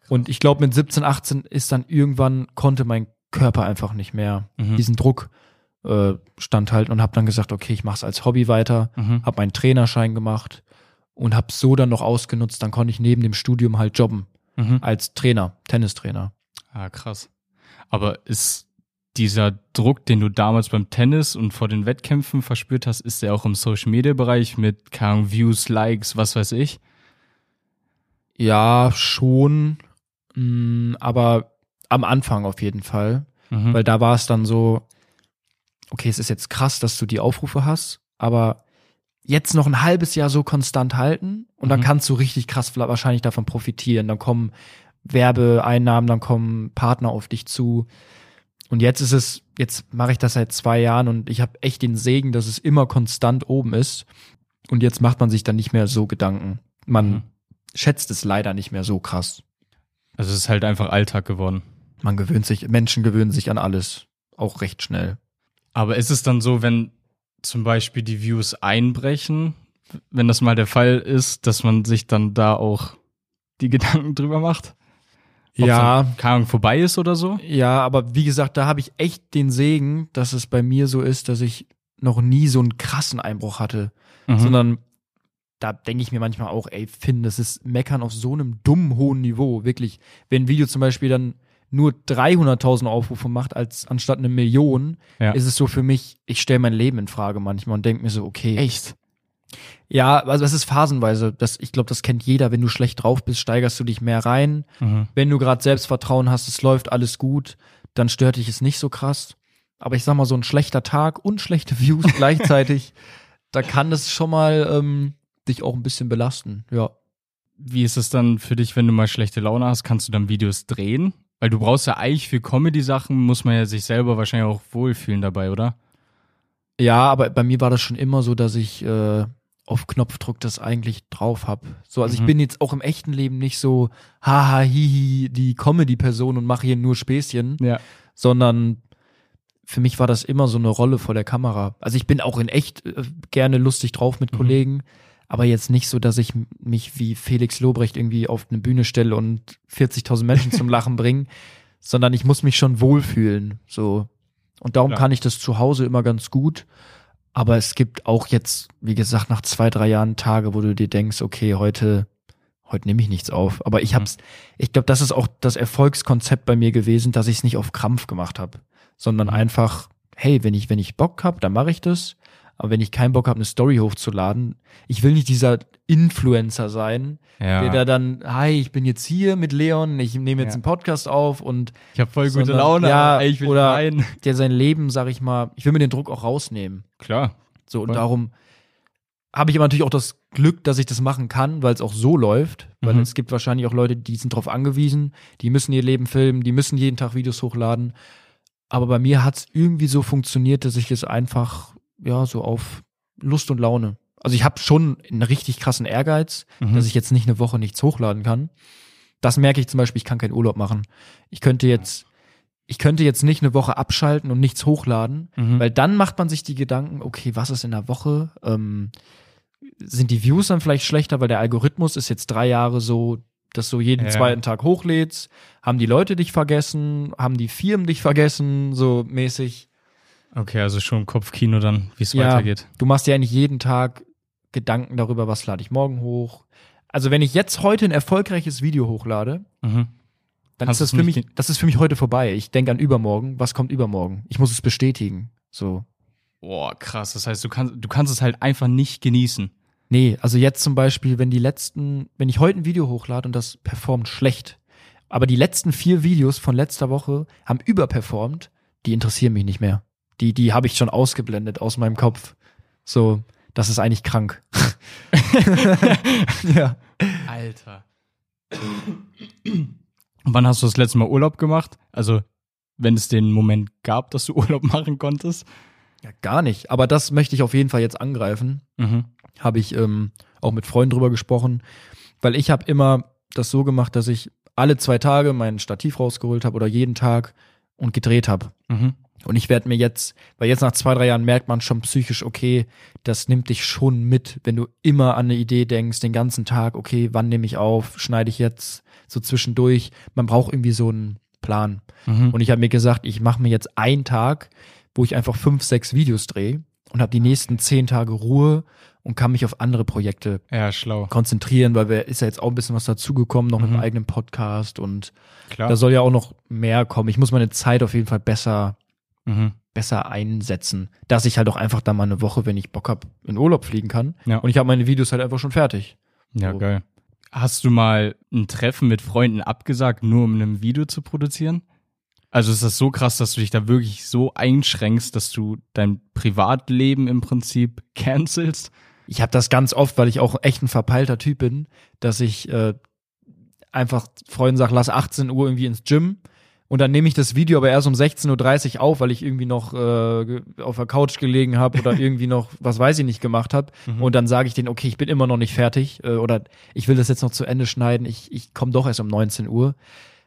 Und ich glaube, mit 17, 18 ist dann irgendwann, konnte mein Körper einfach nicht mehr Mhm. diesen Druck äh, standhalten und habe dann gesagt, okay, ich mache es als Hobby weiter, Mhm. habe meinen Trainerschein gemacht und habe so dann noch ausgenutzt, dann konnte ich neben dem Studium halt jobben Mhm. als Trainer, Tennistrainer. Ah, krass. Aber ist dieser Druck, den du damals beim Tennis und vor den Wettkämpfen verspürt hast, ist der auch im Social Media Bereich mit keine Views, Likes, was weiß ich? Ja, schon, mh, aber am Anfang auf jeden Fall. Mhm. Weil da war es dann so, okay, es ist jetzt krass, dass du die Aufrufe hast, aber jetzt noch ein halbes Jahr so konstant halten und dann Mhm. kannst du richtig krass wahrscheinlich davon profitieren. Dann kommen Werbeeinnahmen, dann kommen Partner auf dich zu. Und jetzt ist es, jetzt mache ich das seit zwei Jahren und ich habe echt den Segen, dass es immer konstant oben ist. Und jetzt macht man sich dann nicht mehr so Gedanken. Man Mhm. schätzt es leider nicht mehr so krass. Also es ist halt einfach Alltag geworden. Man gewöhnt sich, Menschen gewöhnen sich an alles. Auch recht schnell. Aber ist es dann so, wenn zum Beispiel die Views einbrechen, wenn das mal der Fall ist, dass man sich dann da auch die Gedanken drüber macht? Ja. keine Ahnung, vorbei ist oder so? Ja, aber wie gesagt, da habe ich echt den Segen, dass es bei mir so ist, dass ich noch nie so einen krassen Einbruch hatte, Mhm. sondern da denke ich mir manchmal auch, ey, Finn, das ist Meckern auf so einem dummen hohen Niveau, wirklich. Wenn ein Video zum Beispiel dann nur 300.000 Aufrufe macht, als anstatt eine Million, Ja. ist es so für mich, ich stelle mein Leben in Frage manchmal und denke mir so, okay. Echt? Ja, also es ist phasenweise. Das, ich glaube, das kennt jeder. Wenn du schlecht drauf bist, steigerst du dich mehr rein. Mhm. Wenn du gerade Selbstvertrauen hast, es läuft alles gut, dann stört dich es nicht so krass. Aber ich sag mal, so ein schlechter Tag und schlechte Views gleichzeitig, da kann das schon mal ähm, dich auch ein bisschen belasten. Ja. Wie ist es dann für dich, wenn du mal schlechte Laune hast? Kannst du dann Videos drehen? Weil du brauchst ja eigentlich für Comedy-Sachen, muss man ja sich selber wahrscheinlich auch wohlfühlen dabei, oder? Ja, aber bei mir war das schon immer so, dass ich äh, auf Knopfdruck das eigentlich drauf hab. So, also Mhm. ich bin jetzt auch im echten Leben nicht so haha hihi die Comedy-Person und mache hier nur Späßchen. Ja. sondern für mich war das immer so eine Rolle vor der Kamera. Also ich bin auch in echt äh, gerne lustig drauf mit Mhm. Kollegen, aber jetzt nicht so, dass ich mich wie Felix Lobrecht irgendwie auf eine Bühne stelle und 40.000 Menschen zum Lachen bringe, sondern ich muss mich schon wohlfühlen, so. Und darum Klar. kann ich das zu Hause immer ganz gut. Aber es gibt auch jetzt, wie gesagt, nach zwei, drei Jahren Tage, wo du dir denkst, okay, heute, heute nehme ich nichts auf. Aber ich hab's, ich glaube, das ist auch das Erfolgskonzept bei mir gewesen, dass ich es nicht auf Krampf gemacht habe, sondern einfach, hey, wenn ich, wenn ich Bock hab, dann mache ich das. Aber wenn ich keinen Bock habe, eine Story hochzuladen, ich will nicht dieser Influencer sein, Ja. der da dann, hi, ich bin jetzt hier mit Leon, ich nehme jetzt Ja. einen Podcast auf und ich habe voll gute sondern- Laune, ja, ey, ich will oder rein. der sein Leben, sag ich mal, ich will mir den Druck auch rausnehmen. Klar. So, und Voll. darum habe ich aber natürlich auch das Glück, dass ich das machen kann, weil es auch so läuft. Weil Mhm. es gibt wahrscheinlich auch Leute, die sind darauf angewiesen, die müssen ihr Leben filmen, die müssen jeden Tag Videos hochladen. Aber bei mir hat es irgendwie so funktioniert, dass ich es einfach, ja, so auf Lust und Laune. Also ich habe schon einen richtig krassen Ehrgeiz, Mhm. dass ich jetzt nicht eine Woche nichts hochladen kann. Das merke ich zum Beispiel, ich kann keinen Urlaub machen. Ich könnte jetzt, ich könnte jetzt nicht eine Woche abschalten und nichts hochladen, Mhm. weil dann macht man sich die Gedanken, okay, was ist in der Woche? Ähm, sind die Views dann vielleicht schlechter, weil der Algorithmus ist jetzt drei Jahre so, dass du jeden Ja. zweiten Tag hochlädst? Haben die Leute dich vergessen? Haben die Firmen dich vergessen? So mäßig. Okay, also schon Kopfkino dann, wie es Ja. weitergeht. Du machst dir eigentlich jeden Tag Gedanken darüber, was lade ich morgen hoch. Also wenn ich jetzt heute ein erfolgreiches Video hochlade, Mhm. dann Hast ist das für mich, das ist für mich heute vorbei. Ich denke an übermorgen. Was kommt übermorgen? Ich muss es bestätigen. So. Boah, krass. Das heißt, du kannst, du kannst es halt einfach nicht genießen. Nee, also jetzt zum Beispiel, wenn die letzten, wenn ich heute ein Video hochlade und das performt schlecht, aber die letzten vier Videos von letzter Woche haben überperformt, die interessieren mich nicht mehr. Die, die habe ich schon ausgeblendet aus meinem Kopf. So, das ist eigentlich krank. ja. Alter. Und wann hast du das letzte Mal Urlaub gemacht? Also, wenn es den Moment gab, dass du Urlaub machen konntest? ja. Gar nicht. Aber das möchte ich auf jeden Fall jetzt angreifen. Mhm. habe ich ähm, auch mit Freunden drüber gesprochen, weil ich habe immer das so gemacht, dass ich alle zwei Tage mein Stativ rausgeholt habe oder jeden Tag und gedreht habe. Mhm. Und ich werde mir jetzt, weil jetzt nach zwei, drei Jahren merkt man schon psychisch, okay, das nimmt dich schon mit, wenn du immer an eine Idee denkst, den ganzen Tag, okay, wann nehme ich auf, schneide ich jetzt so zwischendurch. Man braucht irgendwie so einen planen. Mhm. Und ich habe mir gesagt, ich mache mir jetzt einen Tag, wo ich einfach fünf, sechs Videos drehe und habe die nächsten zehn Tage Ruhe und kann mich auf andere Projekte Ja, schlau. konzentrieren, weil wir ist ja jetzt auch ein bisschen was dazugekommen, noch mit Mhm. einem eigenen Podcast und Klar. da soll ja auch noch mehr kommen. Ich muss meine Zeit auf jeden Fall besser mhm. besser einsetzen, dass ich halt auch einfach da mal eine Woche, wenn ich Bock hab, in Urlaub fliegen kann. Ja. Und ich habe meine Videos halt einfach schon fertig. Ja, So. geil. Hast du mal ein Treffen mit Freunden abgesagt, nur um ein Video zu produzieren? Also ist das so krass, dass du dich da wirklich so einschränkst, dass du dein Privatleben im Prinzip cancelst? Ich habe das ganz oft, weil ich auch echt ein verpeilter Typ bin, dass ich äh, einfach Freunden sage, lass 18 Uhr irgendwie ins Gym und dann nehme ich das Video aber erst um 16.30 Uhr auf, weil ich irgendwie noch äh, auf der Couch gelegen habe oder irgendwie noch, was weiß ich nicht, gemacht habe. Und dann sage ich denen, okay, ich bin immer noch nicht fertig äh, oder ich will das jetzt noch zu Ende schneiden, ich, ich komme doch erst um 19 Uhr.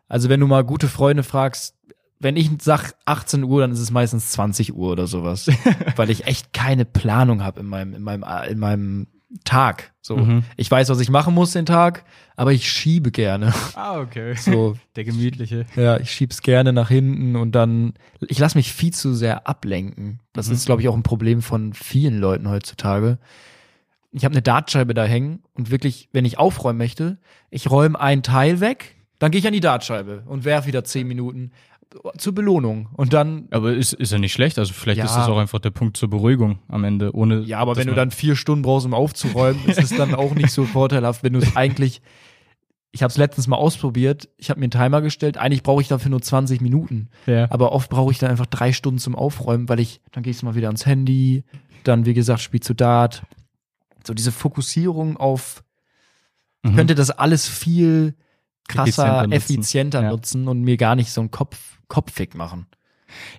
Also wenn du mal gute Freunde fragst, wenn ich sag 18 Uhr, dann ist es meistens 20 Uhr oder sowas, weil ich echt keine Planung habe in meinem in meinem in meinem Tag. So, Mhm. ich weiß, was ich machen muss den Tag, aber ich schiebe gerne. Ah, okay. So, Der gemütliche. ja, ich schieb's gerne nach hinten und dann ich lasse mich viel zu sehr ablenken. Das Mhm. ist, glaube ich, auch ein Problem von vielen Leuten heutzutage. Ich habe eine Dartscheibe da hängen und wirklich, wenn ich aufräumen möchte, ich räume ein Teil weg, dann gehe ich an die Dartscheibe und werf wieder zehn Minuten zur Belohnung und dann Aber ist, ist ja nicht schlecht. Also vielleicht Ja. ist das auch einfach der Punkt zur Beruhigung am Ende, ohne. Ja, aber wenn du dann vier Stunden brauchst, um aufzuräumen, ist es dann auch nicht so vorteilhaft, wenn du es eigentlich. Ich habe es letztens mal ausprobiert. Ich habe mir einen Timer gestellt. Eigentlich brauche ich dafür nur 20 Minuten. Ja. Aber oft brauche ich dann einfach drei Stunden zum Aufräumen, weil ich, dann gehst du mal wieder ans Handy, dann, wie gesagt, spielst du Dart. So diese Fokussierung auf, ich Mhm. könnte das alles viel krasser, Effizienter nutzen. effizienter Ja. nutzen und mir gar nicht so einen Kopf, Kopfweg machen.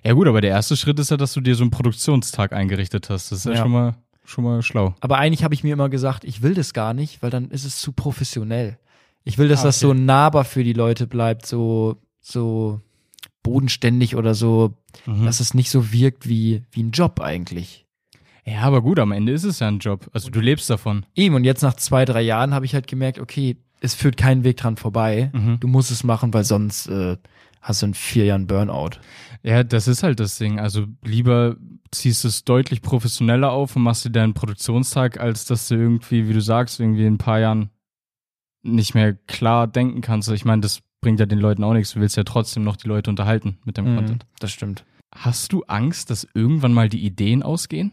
Ja gut, aber der erste Schritt ist ja, dass du dir so einen Produktionstag eingerichtet hast. Das ist ja, Ja. schon mal schon mal schlau. Aber eigentlich habe ich mir immer gesagt, ich will das gar nicht, weil dann ist es zu professionell. Ich will, dass Ah, das okay. so nahbar für die Leute bleibt, so, so bodenständig oder so, Mhm. dass es nicht so wirkt wie, wie ein Job eigentlich. Ja, aber gut, am Ende ist es ja ein Job. Also du lebst davon. Eben, und jetzt nach zwei, drei Jahren habe ich halt gemerkt, okay, es führt keinen Weg dran vorbei. Mhm. Du musst es machen, weil sonst äh, hast du in vier Jahren Burnout. Ja, das ist halt das Ding. Also lieber ziehst du es deutlich professioneller auf und machst dir deinen Produktionstag, als dass du irgendwie, wie du sagst, irgendwie in ein paar Jahren nicht mehr klar denken kannst. Ich meine, das bringt ja den Leuten auch nichts. Du willst ja trotzdem noch die Leute unterhalten mit deinem Content. das stimmt. Hast du Angst, dass irgendwann mal die Ideen ausgehen?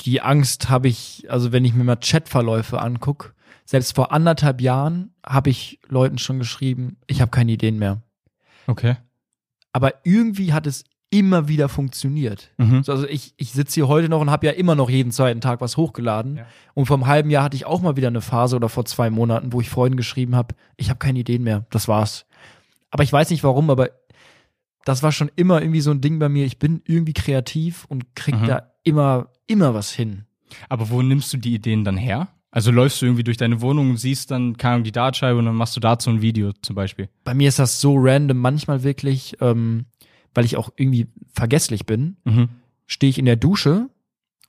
Die Angst habe ich, also wenn ich mir mal Chatverläufe anguck, selbst vor anderthalb Jahren habe ich Leuten schon geschrieben, ich habe keine Ideen mehr. Okay. Aber irgendwie hat es immer wieder funktioniert. Mhm. So, Also ich, ich sitze hier heute noch und habe ja immer noch jeden zweiten Tag was hochgeladen. Ja. Und vom halben Jahr hatte ich auch mal wieder eine Phase oder vor zwei Monaten, wo ich Freunden geschrieben habe, ich habe keine Ideen mehr, das war's. Aber ich weiß nicht warum, aber das war schon immer irgendwie so ein Ding bei mir. Ich bin irgendwie kreativ und krieg Mhm. da immer, immer was hin. Aber wo nimmst du die Ideen dann her? Also läufst du irgendwie durch deine Wohnung und siehst dann, keine Ahnung, die Dartscheibe und dann machst du dazu ein Video zum Beispiel. Bei mir ist das so random manchmal wirklich, ähm, weil ich auch irgendwie vergesslich bin. Mhm. stehe ich in der Dusche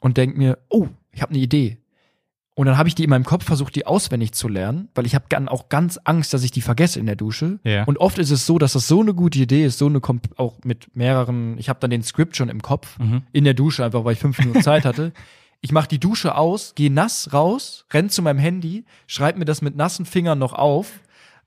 und denke mir, oh, ich habe eine Idee. Und dann habe ich die in meinem Kopf versucht, die auswendig zu lernen, weil ich habe dann auch ganz Angst, dass ich die vergesse in der Dusche. Ja. Und oft ist es so, dass das so eine gute Idee ist, so eine Komp auch mit mehreren, ich habe dann den Skript schon im Kopf, Mhm. in der Dusche, einfach weil ich fünf Minuten Zeit hatte. Ich mache die Dusche aus, gehe nass raus, renn zu meinem Handy, schreib mir das mit nassen Fingern noch auf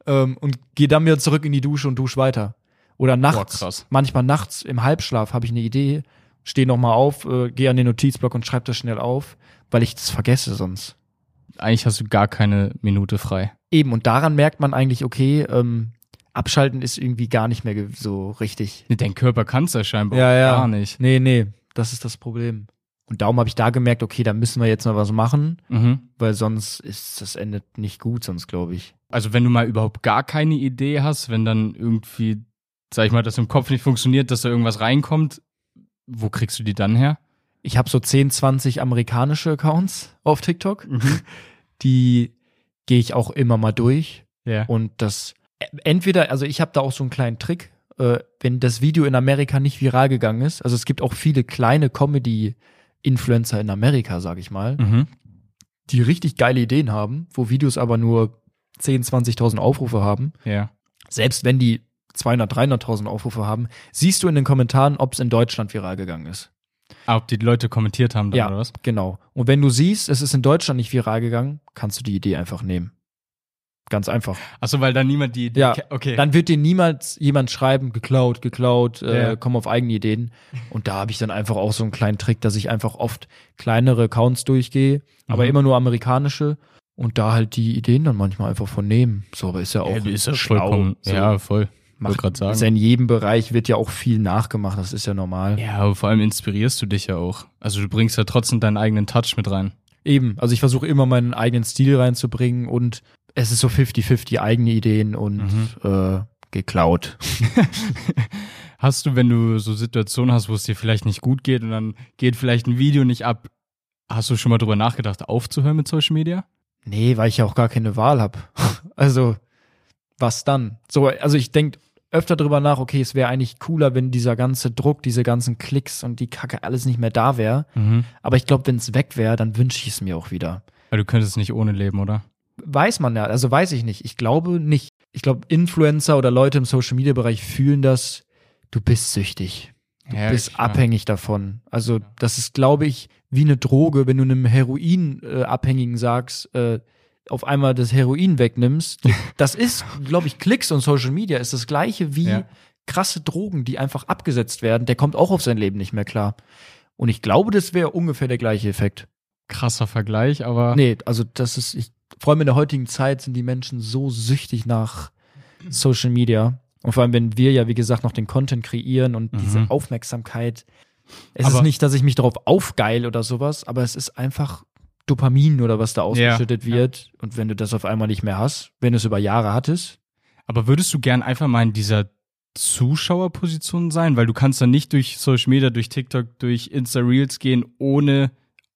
ähm, und gehe dann wieder zurück in die Dusche und dusche weiter. Oder nachts, krass. manchmal nachts im Halbschlaf habe ich eine Idee, stehe noch mal auf, äh, gehe an den Notizblock und schreibe das schnell auf, weil ich das vergesse sonst. Eigentlich hast du gar keine Minute frei. Eben, und daran merkt man eigentlich, okay, ähm, abschalten ist irgendwie gar nicht mehr so richtig. Dein Körper kann es ja scheinbar Ja, ja. gar nicht. Nee, nee, das ist das Problem. Und darum habe ich da gemerkt, okay, da müssen wir jetzt mal was machen, Mhm. weil sonst ist das endet nicht gut, sonst glaube ich. Also wenn du mal überhaupt gar keine Idee hast, wenn dann irgendwie, sag ich mal, das im Kopf nicht funktioniert, dass da irgendwas reinkommt, wo kriegst du die dann her? Ich habe so 10, 20 amerikanische Accounts auf TikTok. Die gehe ich auch immer mal durch. Ja. Und das entweder, also ich habe da auch so einen kleinen Trick, äh, wenn das Video in Amerika nicht viral gegangen ist. Also es gibt auch viele kleine Comedy-Influencer in Amerika, sag ich mal, Mhm. die richtig geile Ideen haben, wo Videos aber nur 10, 20.000 Aufrufe haben. Ja. Selbst wenn die 200, 300.000 Aufrufe haben, siehst du in den Kommentaren, ob es in Deutschland viral gegangen ist. Ah, ob die Leute kommentiert haben dann, ja, oder was? genau. Und wenn du siehst, es ist in Deutschland nicht viral gegangen, kannst du die Idee einfach nehmen. Ganz einfach. Achso, weil dann niemand die Idee Ja, okay. Dann wird dir niemals jemand schreiben, geklaut, geklaut, äh, Ja. komm auf eigene Ideen. Und da habe ich dann einfach auch so einen kleinen Trick, dass ich einfach oft kleinere Accounts durchgehe, aber Mhm. immer nur amerikanische und da halt die Ideen dann manchmal einfach von nehmen. So, aber ist ja auch ja, ist ja schlau. vollkommen. So, Ja, voll. macht, Wollte gerade sagen. Ist ja in jedem Bereich wird ja auch viel nachgemacht, das ist ja normal. Ja, aber vor allem inspirierst du dich ja auch. Also du bringst ja trotzdem deinen eigenen Touch mit rein. Eben, also ich versuche immer meinen eigenen Stil reinzubringen und es ist so 50-50 eigene Ideen und äh, geklaut. Hast du, wenn du so Situationen hast, wo es dir vielleicht nicht gut geht und dann geht vielleicht ein Video nicht ab, hast du schon mal drüber nachgedacht, aufzuhören mit Social Media? Nee, weil ich ja auch gar keine Wahl habe. Also, was dann? So, also ich denk öfter drüber nach, okay, es wäre eigentlich cooler, wenn dieser ganze Druck, diese ganzen Klicks und die Kacke alles nicht mehr da wäre. Mhm. Aber ich glaube, wenn es weg wäre, dann wünsche ich es mir auch wieder. Weil du könntest nicht ohne leben, oder? Weiß man ja, also weiß ich nicht. Ich glaube nicht. Ich glaube, Influencer oder Leute im Social Media Bereich fühlen das, du bist süchtig. Du Ja, bist abhängig davon. Also, das ist, glaube ich, wie eine Droge, wenn du einem Heroin-Abhängigen sagst, äh, auf einmal das Heroin wegnimmst. Das ist, glaube ich, Klicks und Social Media ist das gleiche wie Ja. krasse Drogen, die einfach abgesetzt werden. Der kommt auch auf sein Leben nicht mehr klar. Und ich glaube, das wäre ungefähr der gleiche Effekt. Krasser Vergleich, aber Nee, also das ist, ich, vor allem in der heutigen Zeit sind die Menschen so süchtig nach Social Media. Und vor allem, wenn wir ja, wie gesagt, noch den Content kreieren und diese Aufmerksamkeit. Es Aber- ist nicht, dass ich mich darauf aufgeil oder sowas, aber es ist einfach Dopamin oder was da ausgeschüttet ja. wird. Und wenn du das auf einmal nicht mehr hast, wenn du es über Jahre hattest, Aber würdest du gern einfach mal in dieser Zuschauerposition sein? Weil du kannst dann nicht durch Social Media, durch TikTok, durch Insta Reels gehen, ohne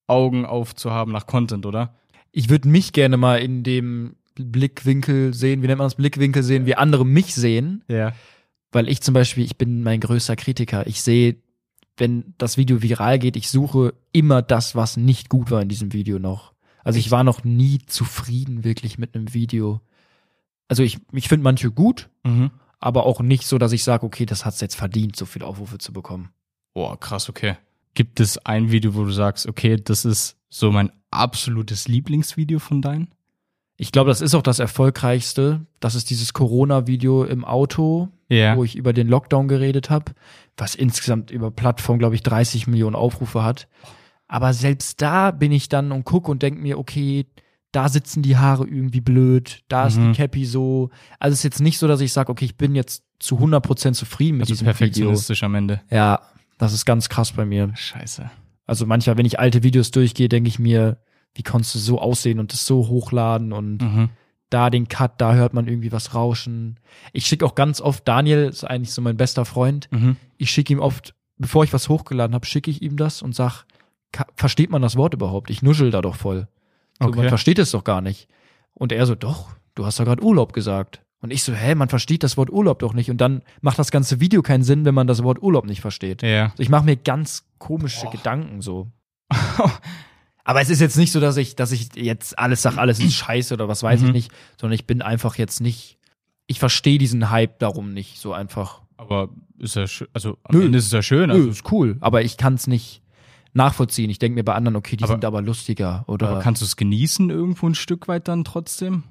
Augen aufzuhaben nach Content, oder? Ich würde mich gerne mal in dem Blickwinkel sehen, wie nennt man das, Blickwinkel sehen, wie andere mich sehen. Ja. Weil ich zum Beispiel, ich bin mein größter Kritiker. Ich sehe, wenn das Video viral geht, ich suche immer das, was nicht gut war in diesem Video noch. Also ich war noch nie zufrieden wirklich mit einem Video. Also ich, ich finde manche gut, Mhm. aber auch nicht so, dass ich sage, okay, das hat's jetzt verdient, so viele Aufrufe zu bekommen. Boah, krass, okay. Gibt es ein Video, wo du sagst, okay, das ist so mein absolutes Lieblingsvideo von deinen? Ich glaube, das ist auch das erfolgreichste. Das ist dieses Corona-Video im Auto, Ja. wo ich über den Lockdown geredet habe, was insgesamt über Plattform, glaube ich, 30 Millionen Aufrufe hat. Aber selbst da bin ich dann und guck und denk mir, okay, da sitzen die Haare irgendwie blöd, da ist Mhm. die Cappy so. Also es ist jetzt nicht so, dass ich sage, okay, ich bin jetzt zu 100% zufrieden mit Also diesem Video. perfektionistisch am Ende. Ja, das ist ganz krass bei mir. Scheiße. Also manchmal, wenn ich alte Videos durchgehe, denke ich mir, wie konntest du so aussehen und das so hochladen und Mhm. da den Cut, da hört man irgendwie was rauschen. Ich schicke auch ganz oft, Daniel ist eigentlich so mein bester Freund, Mhm. ich schicke ihm oft, bevor ich was hochgeladen habe, schicke ich ihm das und sag, versteht man das Wort überhaupt? Ich nuschel da doch voll. So, Okay. Man versteht es doch gar nicht. Und er so, doch, du hast doch gerade Urlaub gesagt. Und ich so, hä, man versteht das Wort Urlaub doch nicht. Und dann macht das ganze Video keinen Sinn, wenn man das Wort Urlaub nicht versteht. Ja. Also ich mache mir ganz komische Gedanken so. Aber es ist jetzt nicht so, dass ich, dass ich jetzt alles sag, alles ist scheiße oder was weiß ich Mhm. nicht, sondern ich bin einfach jetzt nicht, ich verstehe diesen Hype darum nicht so einfach. Aber ist ja schön, also am Nö. Ende ist es ja schön. Nö, Also, ist cool, aber ich kann es nicht nachvollziehen. Ich denke mir bei anderen, okay, die Aber- sind aber lustiger oder aber kannst du es genießen irgendwo ein Stück weit dann trotzdem?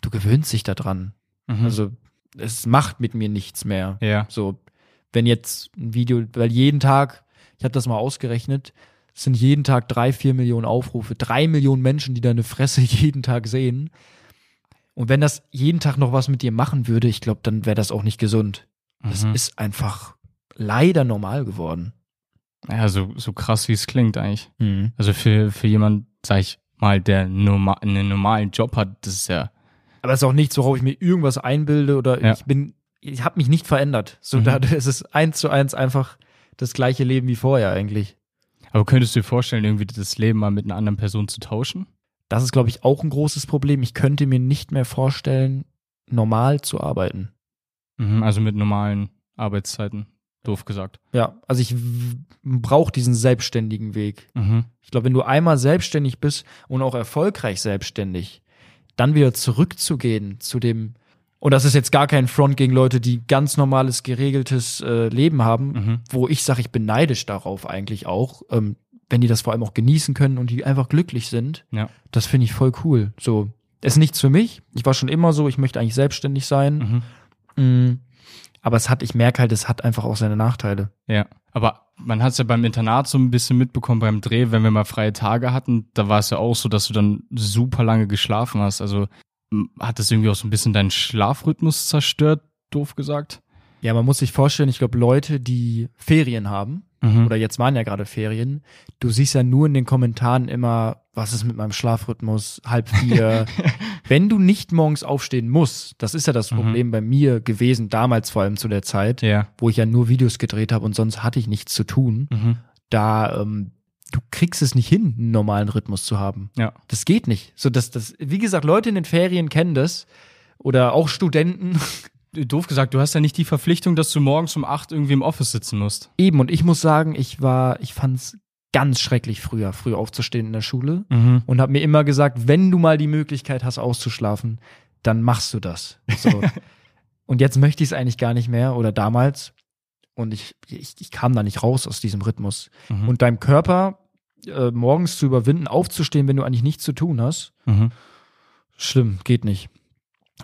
du gewöhnst dich daran. Mhm. Also es macht mit mir nichts mehr. ja. So, wenn jetzt ein Video, weil jeden Tag, ich habe das mal ausgerechnet, es sind jeden Tag drei, vier Millionen Aufrufe, drei Millionen Menschen, die deine Fresse jeden Tag sehen. Und wenn das jeden Tag noch was mit dir machen würde, ich glaube, dann wäre das auch nicht gesund. Das Mhm. ist einfach leider normal geworden. Ja, so, so krass wie es klingt eigentlich. Also für, für jemand, sag ich mal, der norma einen normalen Job hat, das ist ja. Aber es ist auch nichts, worauf ich mir irgendwas einbilde oder Ja. ich bin, ich habe mich nicht verändert. So, Mhm. da es ist eins zu eins einfach das gleiche Leben wie vorher eigentlich. Aber könntest du dir vorstellen, irgendwie das Leben mal mit einer anderen Person zu tauschen? Das ist, glaube ich, auch ein großes Problem. Ich könnte mir nicht mehr vorstellen, normal zu arbeiten. Mhm, also mit normalen Arbeitszeiten, doof gesagt. Ja, also ich brauche diesen selbstständigen Weg. Mhm. Ich glaube, wenn du einmal selbstständig bist und auch erfolgreich selbstständig, dann wieder zurückzugehen zu dem Und das ist jetzt gar kein Front gegen Leute, die ganz normales, geregeltes äh, Leben haben, Mhm. wo ich sage, ich bin neidisch darauf eigentlich auch, ähm, wenn die das vor allem auch genießen können und die einfach glücklich sind. Ja. Das finde ich voll cool. So, ist nichts für mich. Ich war schon immer so, ich möchte eigentlich selbstständig sein. Mm, aber es hat, ich merke halt, es hat einfach auch seine Nachteile. Ja. Aber man hat es ja beim Internat so ein bisschen mitbekommen beim Dreh, wenn wir mal freie Tage hatten, da war es ja auch so, dass du dann super lange geschlafen hast. Also hat das irgendwie auch so ein bisschen deinen Schlafrhythmus zerstört, doof gesagt? Ja, man muss sich vorstellen, ich glaube, Leute, die Ferien haben, Mhm. oder jetzt waren ja gerade Ferien, du siehst ja nur in den Kommentaren immer, was ist mit meinem Schlafrhythmus, halb vier. Wenn du nicht morgens aufstehen musst, das ist ja das Problem bei mir gewesen, damals vor allem zu der Zeit, Ja. wo ich ja nur Videos gedreht habe und sonst hatte ich nichts zu tun, Mhm. da ähm, du kriegst es nicht hin, einen normalen Rhythmus zu haben. Ja. Das geht nicht. So, dass das, wie gesagt, Leute in den Ferien kennen das oder auch Studenten. Doof gesagt, du hast ja nicht die Verpflichtung, dass du morgens um acht irgendwie im Office sitzen musst. Eben, und ich muss sagen, ich war, ich fand's ganz schrecklich früher, früh aufzustehen in der Schule Mhm. und habe mir immer gesagt, wenn du mal die Möglichkeit hast, auszuschlafen, dann machst du das. So. und jetzt möchte ich es eigentlich gar nicht mehr oder damals. Und ich, ich, ich kam da nicht raus aus diesem Rhythmus. Mhm. Und deinem Körper äh, morgens zu überwinden, aufzustehen, wenn du eigentlich nichts zu tun hast, Mhm. schlimm, geht nicht.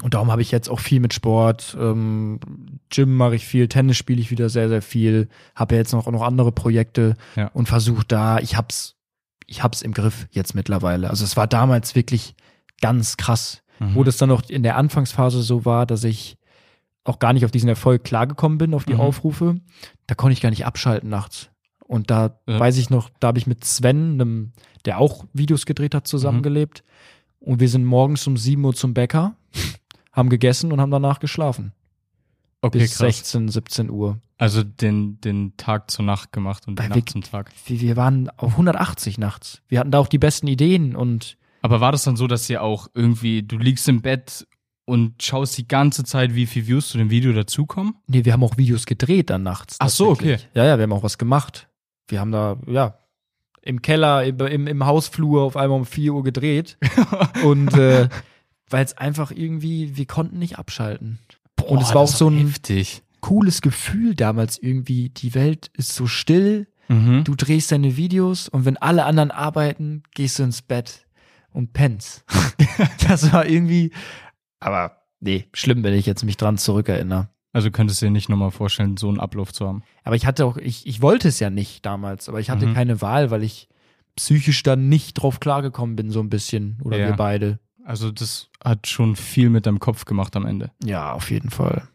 Und darum habe ich jetzt auch viel mit Sport. Ähm, Gym mache ich viel, Tennis spiele ich wieder sehr, sehr viel. Habe ja jetzt noch, noch andere Projekte Ja. und versuche da, ich hab's, ich hab's im Griff jetzt mittlerweile. Also es war damals wirklich ganz krass, Mhm. wo das dann noch in der Anfangsphase so war, dass ich auch gar nicht auf diesen Erfolg klargekommen bin, auf die Mhm. Aufrufe. Da konnte ich gar nicht abschalten nachts. Und da Ja. weiß ich noch, da habe ich mit Sven, einem, der auch Videos gedreht hat, zusammengelebt. Und wir sind morgens um 7 Uhr zum Bäcker, haben gegessen und haben danach geschlafen. Okay, bis krass. 16, 17 Uhr. Also den, den Tag zur Nacht gemacht und die Weil Nacht wir- zum Tag. Wir, wir waren auf 180 nachts. Wir hatten da auch die besten Ideen und Aber war das dann so, dass ihr auch irgendwie, du liegst im Bett und schaust die ganze Zeit, wie viel Views zu dem Video dazukommen? nee, wir haben auch Videos gedreht dann nachts. Ach so, okay. Ja, ja, wir haben auch was gemacht. Wir haben da, ja, im Keller, im, im, im Hausflur auf einmal um 4 Uhr gedreht. und äh, weil es einfach irgendwie, wir konnten nicht abschalten. und es war auch so ein heftig. cooles Gefühl damals irgendwie. Die Welt ist so still, Mhm. du drehst deine Videos und wenn alle anderen arbeiten, gehst du ins Bett und pennst. das war irgendwie, aber nee, schlimm, wenn ich jetzt mich dran zurückerinnere. Also könntest du dir nicht nochmal vorstellen, so einen Ablauf zu haben. Aber ich hatte auch, ich, ich wollte es ja nicht damals, aber ich hatte Mhm. keine Wahl, weil ich psychisch dann nicht drauf klargekommen bin, so ein bisschen. Oder Ja. wir beide. Also das hat schon viel mit deinem Kopf gemacht am Ende. Ja, auf jeden Fall.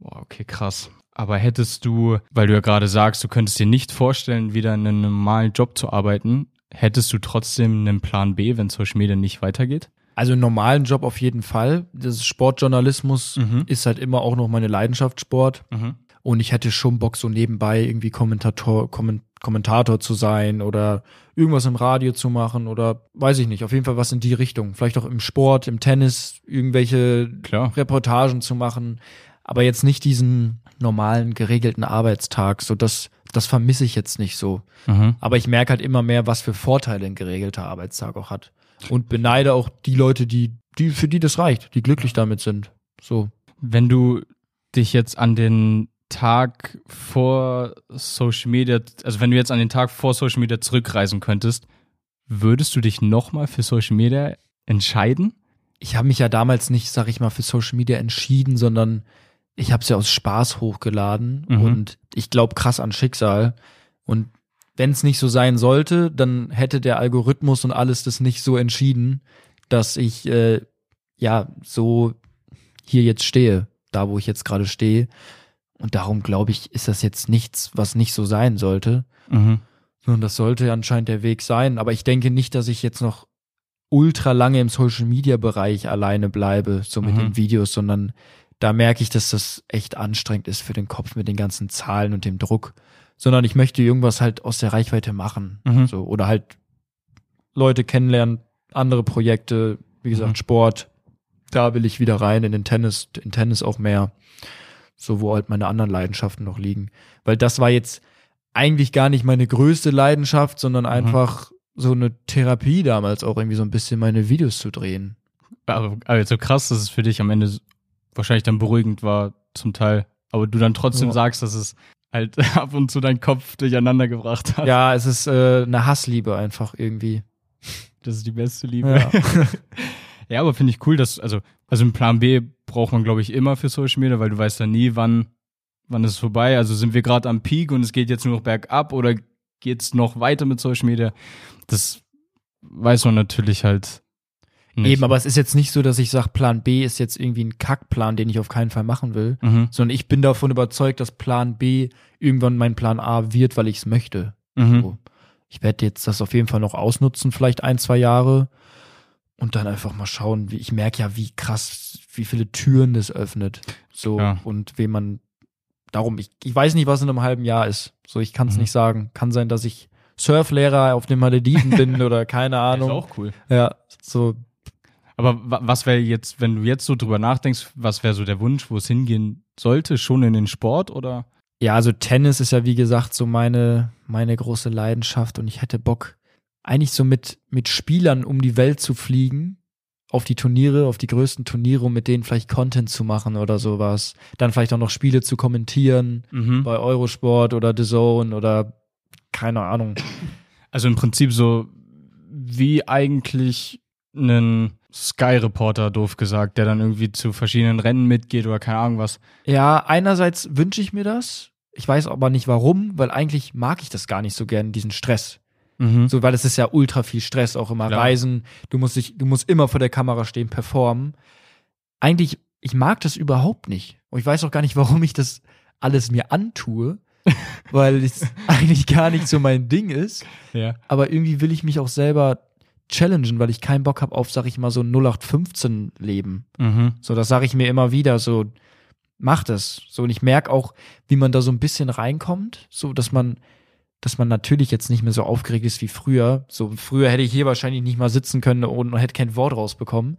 Boah, okay, krass. Aber hättest du, weil du ja gerade sagst, du könntest dir nicht vorstellen, wieder in einem normalen Job zu arbeiten, hättest du trotzdem einen Plan B, wenn Social Media nicht weitergeht? Also einen normalen Job auf jeden Fall. Das Sportjournalismus Mhm. ist halt immer auch noch meine Leidenschaft, Sport. Mhm. Und ich hätte schon Bock, so nebenbei irgendwie Kommentator, Kommen- Kommentator zu sein oder irgendwas im Radio zu machen oder weiß ich nicht, auf jeden Fall was in die Richtung. Vielleicht auch im Sport, im Tennis, irgendwelche Klar. Reportagen zu machen, aber jetzt nicht diesen normalen, geregelten Arbeitstag. So das, das vermisse ich jetzt nicht so. Mhm. Aber ich merke halt immer mehr, was für Vorteile ein geregelter Arbeitstag auch hat. Und beneide auch die Leute, die, die, für die das reicht, die glücklich damit sind. So. Wenn du dich jetzt an den Tag vor Social Media, also wenn du jetzt an den Tag vor Social Media zurückreisen könntest, würdest du dich nochmal für Social Media entscheiden? ich habe mich ja damals nicht, sag ich mal, für Social Media entschieden, sondern ich habe es ja aus Spaß hochgeladen Mhm. und ich glaube krass an Schicksal. Und wenn es nicht so sein sollte, dann hätte der Algorithmus und alles das nicht so entschieden, dass ich äh, ja so hier jetzt stehe, da wo ich jetzt gerade stehe. Und darum glaube ich, ist das jetzt nichts, was nicht so sein sollte. Mhm. Und das sollte anscheinend der Weg sein. Aber ich denke nicht, dass ich jetzt noch ultra lange im Social Media Bereich alleine bleibe, so mit Mhm. den Videos, sondern da merke ich, dass das echt anstrengend ist für den Kopf mit den ganzen Zahlen und dem Druck. Sondern ich möchte irgendwas halt aus der Reichweite machen. Mhm. So, oder halt Leute kennenlernen, andere Projekte, wie gesagt, Mhm. Sport. Da will ich wieder rein, in den Tennis, in Tennis auch mehr. So, wo halt meine anderen Leidenschaften noch liegen. Weil das war jetzt eigentlich gar nicht meine größte Leidenschaft, sondern einfach so eine Therapie damals auch irgendwie so ein bisschen meine Videos zu drehen. aber, aber so krass, dass es für dich am Ende wahrscheinlich dann beruhigend war, zum Teil. Aber du dann trotzdem Ja. sagst, dass es halt ab und zu deinen Kopf durcheinander gebracht hat. Ja, es ist äh, eine Hassliebe einfach irgendwie. Das ist die beste Liebe. Ja. Ja, aber finde ich cool, dass, also, also einen Plan B braucht man, glaube ich, immer für Social Media, weil du weißt ja nie, wann, wann ist es vorbei. Also sind wir gerade am Peak und es geht jetzt nur noch bergab oder geht's noch weiter mit Social Media? Das weiß man natürlich halt nicht. Eben, aber es ist jetzt nicht so, dass ich sage, Plan B ist jetzt irgendwie ein Kackplan, den ich auf keinen Fall machen will, Mhm. sondern ich bin davon überzeugt, dass Plan B irgendwann mein Plan A wird, weil ich es möchte. Mhm. So. Ich werde jetzt das auf jeden Fall noch ausnutzen, vielleicht ein, zwei Jahre und dann einfach mal schauen, wie ich merke ja, wie krass, wie viele Türen das öffnet. So Ja. und wem man darum, ich, ich weiß nicht, was in einem halben Jahr ist. So, ich kann es Mhm. nicht sagen. Kann sein, dass ich Surflehrer auf den Malediven bin oder keine Ist Ahnung. auch cool. Ja, so Aber wa- was wäre jetzt, wenn du jetzt so drüber nachdenkst, was wäre so der Wunsch, wo es hingehen sollte? Schon in den Sport oder? Ja, also Tennis ist ja wie gesagt so meine, meine große Leidenschaft und ich hätte Bock, eigentlich so mit, mit Spielern um die Welt zu fliegen, auf die Turniere, auf die größten Turniere, um mit denen vielleicht Content zu machen oder sowas. Dann vielleicht auch noch Spiele zu kommentieren Mhm. bei Eurosport oder The Zone oder keine Ahnung. Also im Prinzip so wie eigentlich einen Sky-Reporter, doof gesagt, der dann irgendwie zu verschiedenen Rennen mitgeht oder keine Ahnung was. Ja, einerseits wünsche ich mir das. Ich weiß aber nicht warum, weil eigentlich mag ich das gar nicht so gern, diesen Stress. Mhm. So, weil es ist ja ultra viel Stress, auch immer Klar. Reisen. Du musst dich, du musst immer vor der Kamera stehen, performen. Eigentlich, ich mag das überhaupt nicht. Und ich weiß auch gar nicht, warum ich das alles mir antue, weil es eigentlich gar nicht so mein Ding ist. Ja. Aber irgendwie will ich mich auch selber challengen, weil ich keinen Bock habe auf, sag ich mal, so ein 0815 Leben. Mhm. So, das sage ich mir immer wieder, so, mach das. So, und ich merke auch, wie man da so ein bisschen reinkommt, so, dass man, dass man natürlich jetzt nicht mehr so aufgeregt ist wie früher. So, früher hätte ich hier wahrscheinlich nicht mal sitzen können und hätte kein Wort rausbekommen.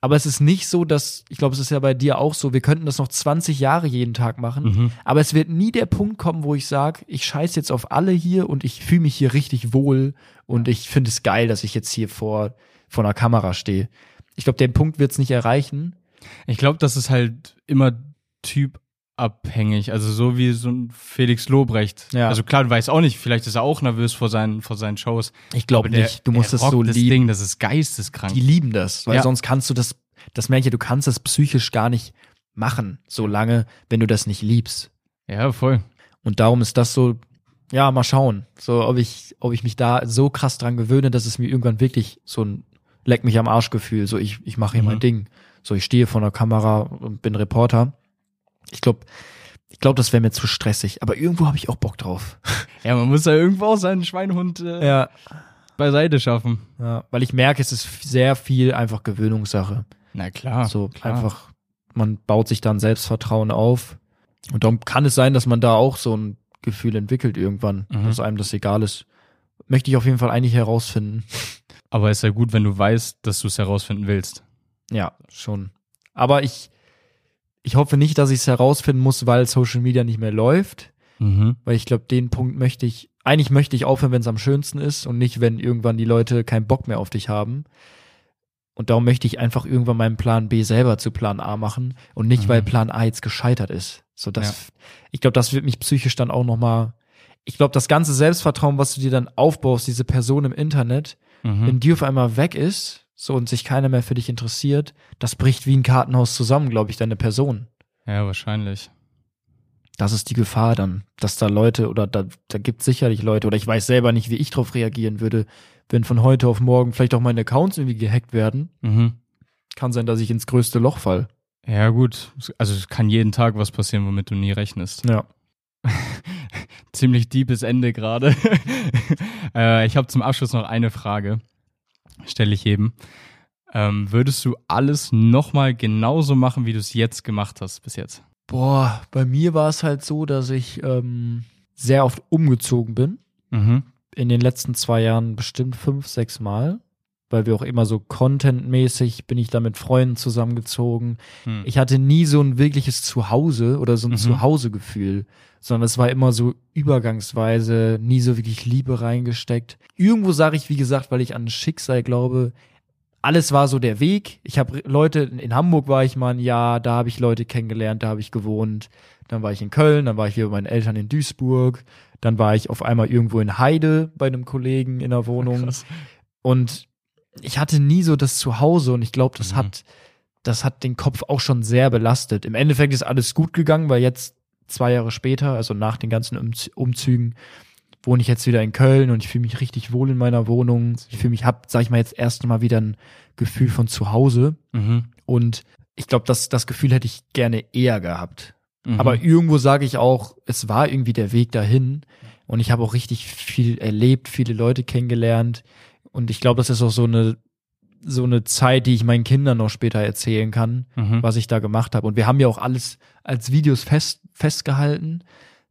Aber es ist nicht so, dass, ich glaube, es ist ja bei dir auch so, wir könnten das noch 20 Jahre jeden Tag machen, Mhm. aber es wird nie der Punkt kommen, wo ich sage, ich scheiß jetzt auf alle hier und ich fühle mich hier richtig wohl und ich finde es geil, dass ich jetzt hier vor, vor einer Kamera stehe. Ich glaube, den Punkt wird es nicht erreichen. Ich glaube, das ist halt immer typabhängig. Also so wie so ein Felix Lobrecht. Ja. Also klar, du weißt auch nicht, vielleicht ist er auch nervös vor seinen, vor seinen Shows. Ich glaube nicht. Du musst es so rockt das lieben. Ding, das ist geisteskrank. Die lieben das, weil Ja. sonst kannst du das, das merke ich, du kannst das psychisch gar nicht machen, so lange, wenn du das nicht liebst. ja, voll. Und darum ist das so, ja, mal schauen, so ob ich, ob ich mich da so krass dran gewöhne, dass es mir irgendwann wirklich so ein Leck mich am Arsch Gefühl, so ich, ich mache hier Mhm. mein Ding. So ich stehe vor einer Kamera und bin Reporter. Ich glaube, ich glaube, das wäre mir zu stressig, aber irgendwo habe ich auch Bock drauf. Ja, man muss ja irgendwo auch seinen Schweinehund äh, Ja. beiseite schaffen. ja. Weil ich merke, es ist sehr viel einfach Gewöhnungssache. Na klar. so klar. einfach, man baut sich dann Selbstvertrauen auf. Und darum kann es sein, dass man da auch so ein Gefühl entwickelt irgendwann, Mhm. dass einem das egal ist. Möchte ich auf jeden Fall eigentlich herausfinden. Aber ist ja gut, wenn du weißt, dass du es herausfinden willst. Ja, schon. Aber ich, ich hoffe nicht, dass ich es herausfinden muss, weil Social Media nicht mehr läuft. Mhm. Weil ich glaube, den Punkt möchte ich, eigentlich möchte ich aufhören, wenn es am schönsten ist und nicht, wenn irgendwann die Leute keinen Bock mehr auf dich haben. Und darum möchte ich einfach irgendwann meinen Plan B selber zu Plan A machen und nicht, Mhm. weil Plan A jetzt gescheitert ist. So das, ich glaube, das wird mich psychisch dann auch noch mal. Ich glaube, das ganze Selbstvertrauen, was du dir dann aufbaust, diese Person im Internet, Mhm. wenn die auf einmal weg ist, so und sich keiner mehr für dich interessiert, das bricht wie ein Kartenhaus zusammen, glaube ich, deine Person. Ja, wahrscheinlich. Das ist die Gefahr dann, dass da Leute oder da, da gibt sicherlich Leute oder ich weiß selber nicht, wie ich drauf reagieren würde, wenn von heute auf morgen vielleicht auch meine Accounts irgendwie gehackt werden. Mhm. Kann sein, dass ich ins größte Loch fall. Ja, gut. Also es kann jeden Tag was passieren, womit du nie rechnest. Ja. Ziemlich deepes Ende gerade. äh, ich habe zum Abschluss noch eine Frage. Stelle ich eben. Ähm, würdest du alles nochmal genauso machen, wie du es jetzt gemacht hast bis jetzt? Boah, bei mir war es halt so, dass ich ähm, sehr oft umgezogen bin. Mhm. In den letzten zwei Jahren bestimmt fünf, sechs Mal. Weil wir auch immer so contentmäßig bin ich da mit Freunden zusammengezogen. Hm. Ich hatte nie so ein wirkliches Zuhause oder so ein Mhm. Zuhausegefühl, sondern es war immer so übergangsweise, nie so wirklich Liebe reingesteckt. Irgendwo sage ich, wie gesagt, weil ich an Schicksal glaube, alles war so der Weg. Ich habe Leute, in Hamburg war ich mal ein Jahr, da habe ich Leute kennengelernt, da habe ich gewohnt. Dann war ich in Köln, dann war ich wieder bei meinen Eltern in Duisburg. Dann war ich auf einmal irgendwo in Heide bei einem Kollegen in der Wohnung. Krass. Und ich hatte nie so das Zuhause und ich glaube, das Mhm. hat, das hat den Kopf auch schon sehr belastet. Im Endeffekt ist alles gut gegangen, weil jetzt zwei Jahre später, also nach den ganzen Umz- Umzügen, wohne ich jetzt wieder in Köln und ich fühle mich richtig wohl in meiner Wohnung. Ich fühle mich, hab, sag ich mal, jetzt erst mal wieder ein Gefühl von Zuhause. Mhm. Und ich glaube, das, das Gefühl hätte ich gerne eher gehabt. Mhm. Aber irgendwo sage ich auch, es war irgendwie der Weg dahin. Und ich habe auch richtig viel erlebt, viele Leute kennengelernt. Und ich glaube, das ist auch so eine, so eine Zeit, die ich meinen Kindern noch später erzählen kann, Mhm. was ich da gemacht habe. Und wir haben ja auch alles als Videos fest, festgehalten.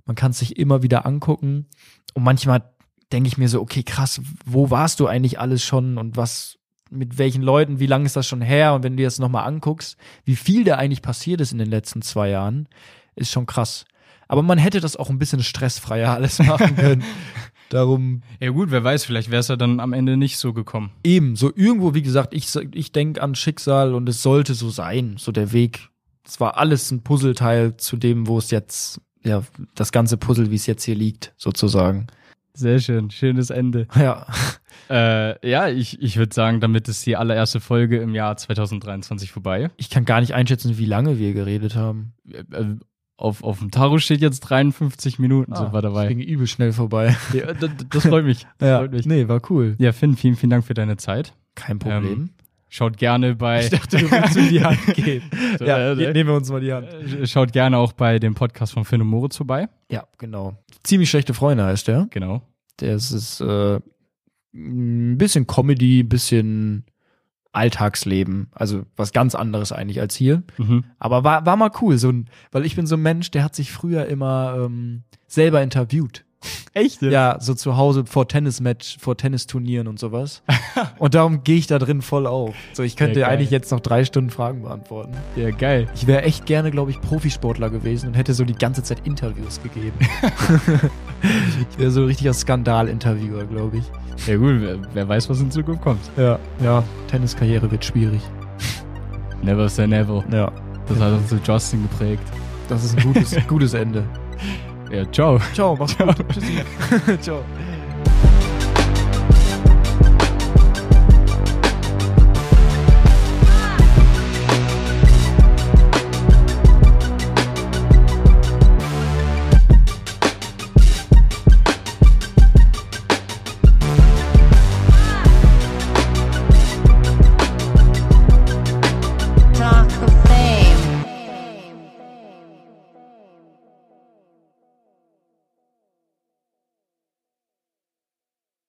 Man kann es sich immer wieder angucken. Und manchmal denke ich mir so, okay, krass, wo warst du eigentlich alles schon und was, mit welchen Leuten, wie lange ist das schon her? Und wenn du dir das nochmal anguckst, wie viel da eigentlich passiert ist in den letzten zwei Jahren, ist schon krass. Aber man hätte das auch ein bisschen stressfreier alles machen können. Darum Ja gut, wer weiß, vielleicht wäre es ja dann am Ende nicht so gekommen. eben, so irgendwo, wie gesagt, ich, ich denke an Schicksal und es sollte so sein, so der Weg. Es war alles ein Puzzleteil zu dem, wo es jetzt, ja, das ganze Puzzle, wie es jetzt hier liegt, sozusagen. Sehr schön, schönes Ende. Ja, Äh, ja, ich, ich würde sagen, damit ist die allererste Folge im Jahr 2023 vorbei. ich kann gar nicht einschätzen, wie lange wir geredet haben. Auf, auf dem Tarot steht jetzt 53 Minuten Ah, wir Das dabei. ging übel schnell vorbei. Ja, das, das freut mich. Das Ja, freut mich. nee, war cool. Ja, Finn, vielen, vielen Dank für deine Zeit. Kein Problem. Ähm, Schaut gerne bei. ich dachte, du willst mir die Hand geben. So, ja, äh, nehmen wir uns mal die Hand. Äh, Schaut gerne auch bei dem Podcast von Finn und Moritz vorbei. Ja, genau. Ziemlich schlechte Freunde heißt der. Genau. Der ist, ist äh, ein bisschen Comedy, ein bisschen Alltagsleben. Also was ganz anderes eigentlich als hier. Mhm. Aber war, war mal cool, so ein, weil ich bin so ein Mensch, der hat sich früher immer ähm, selber interviewt. Echt? Ja, so zu Hause vor Tennismatch, vor Tennisturnieren und sowas. und darum gehe ich da drin voll auf. So, ich könnte Ja, eigentlich jetzt noch drei Stunden Fragen beantworten. Ja, geil. Ich wäre echt gerne, glaube ich, Profisportler gewesen und hätte so die ganze Zeit Interviews gegeben. ich wäre so ein richtiger Skandal-Interviewer, glaube ich. Ja, gut, wer, wer weiß, was in Zukunft kommt. Ja, ja, Tenniskarriere wird schwierig. Never say never. Ja, Das hat uns zu Justin geprägt. das ist ein gutes, gutes Ende. Ja, ciao. Ciao, mach's gut. Tschüssi. Ciao.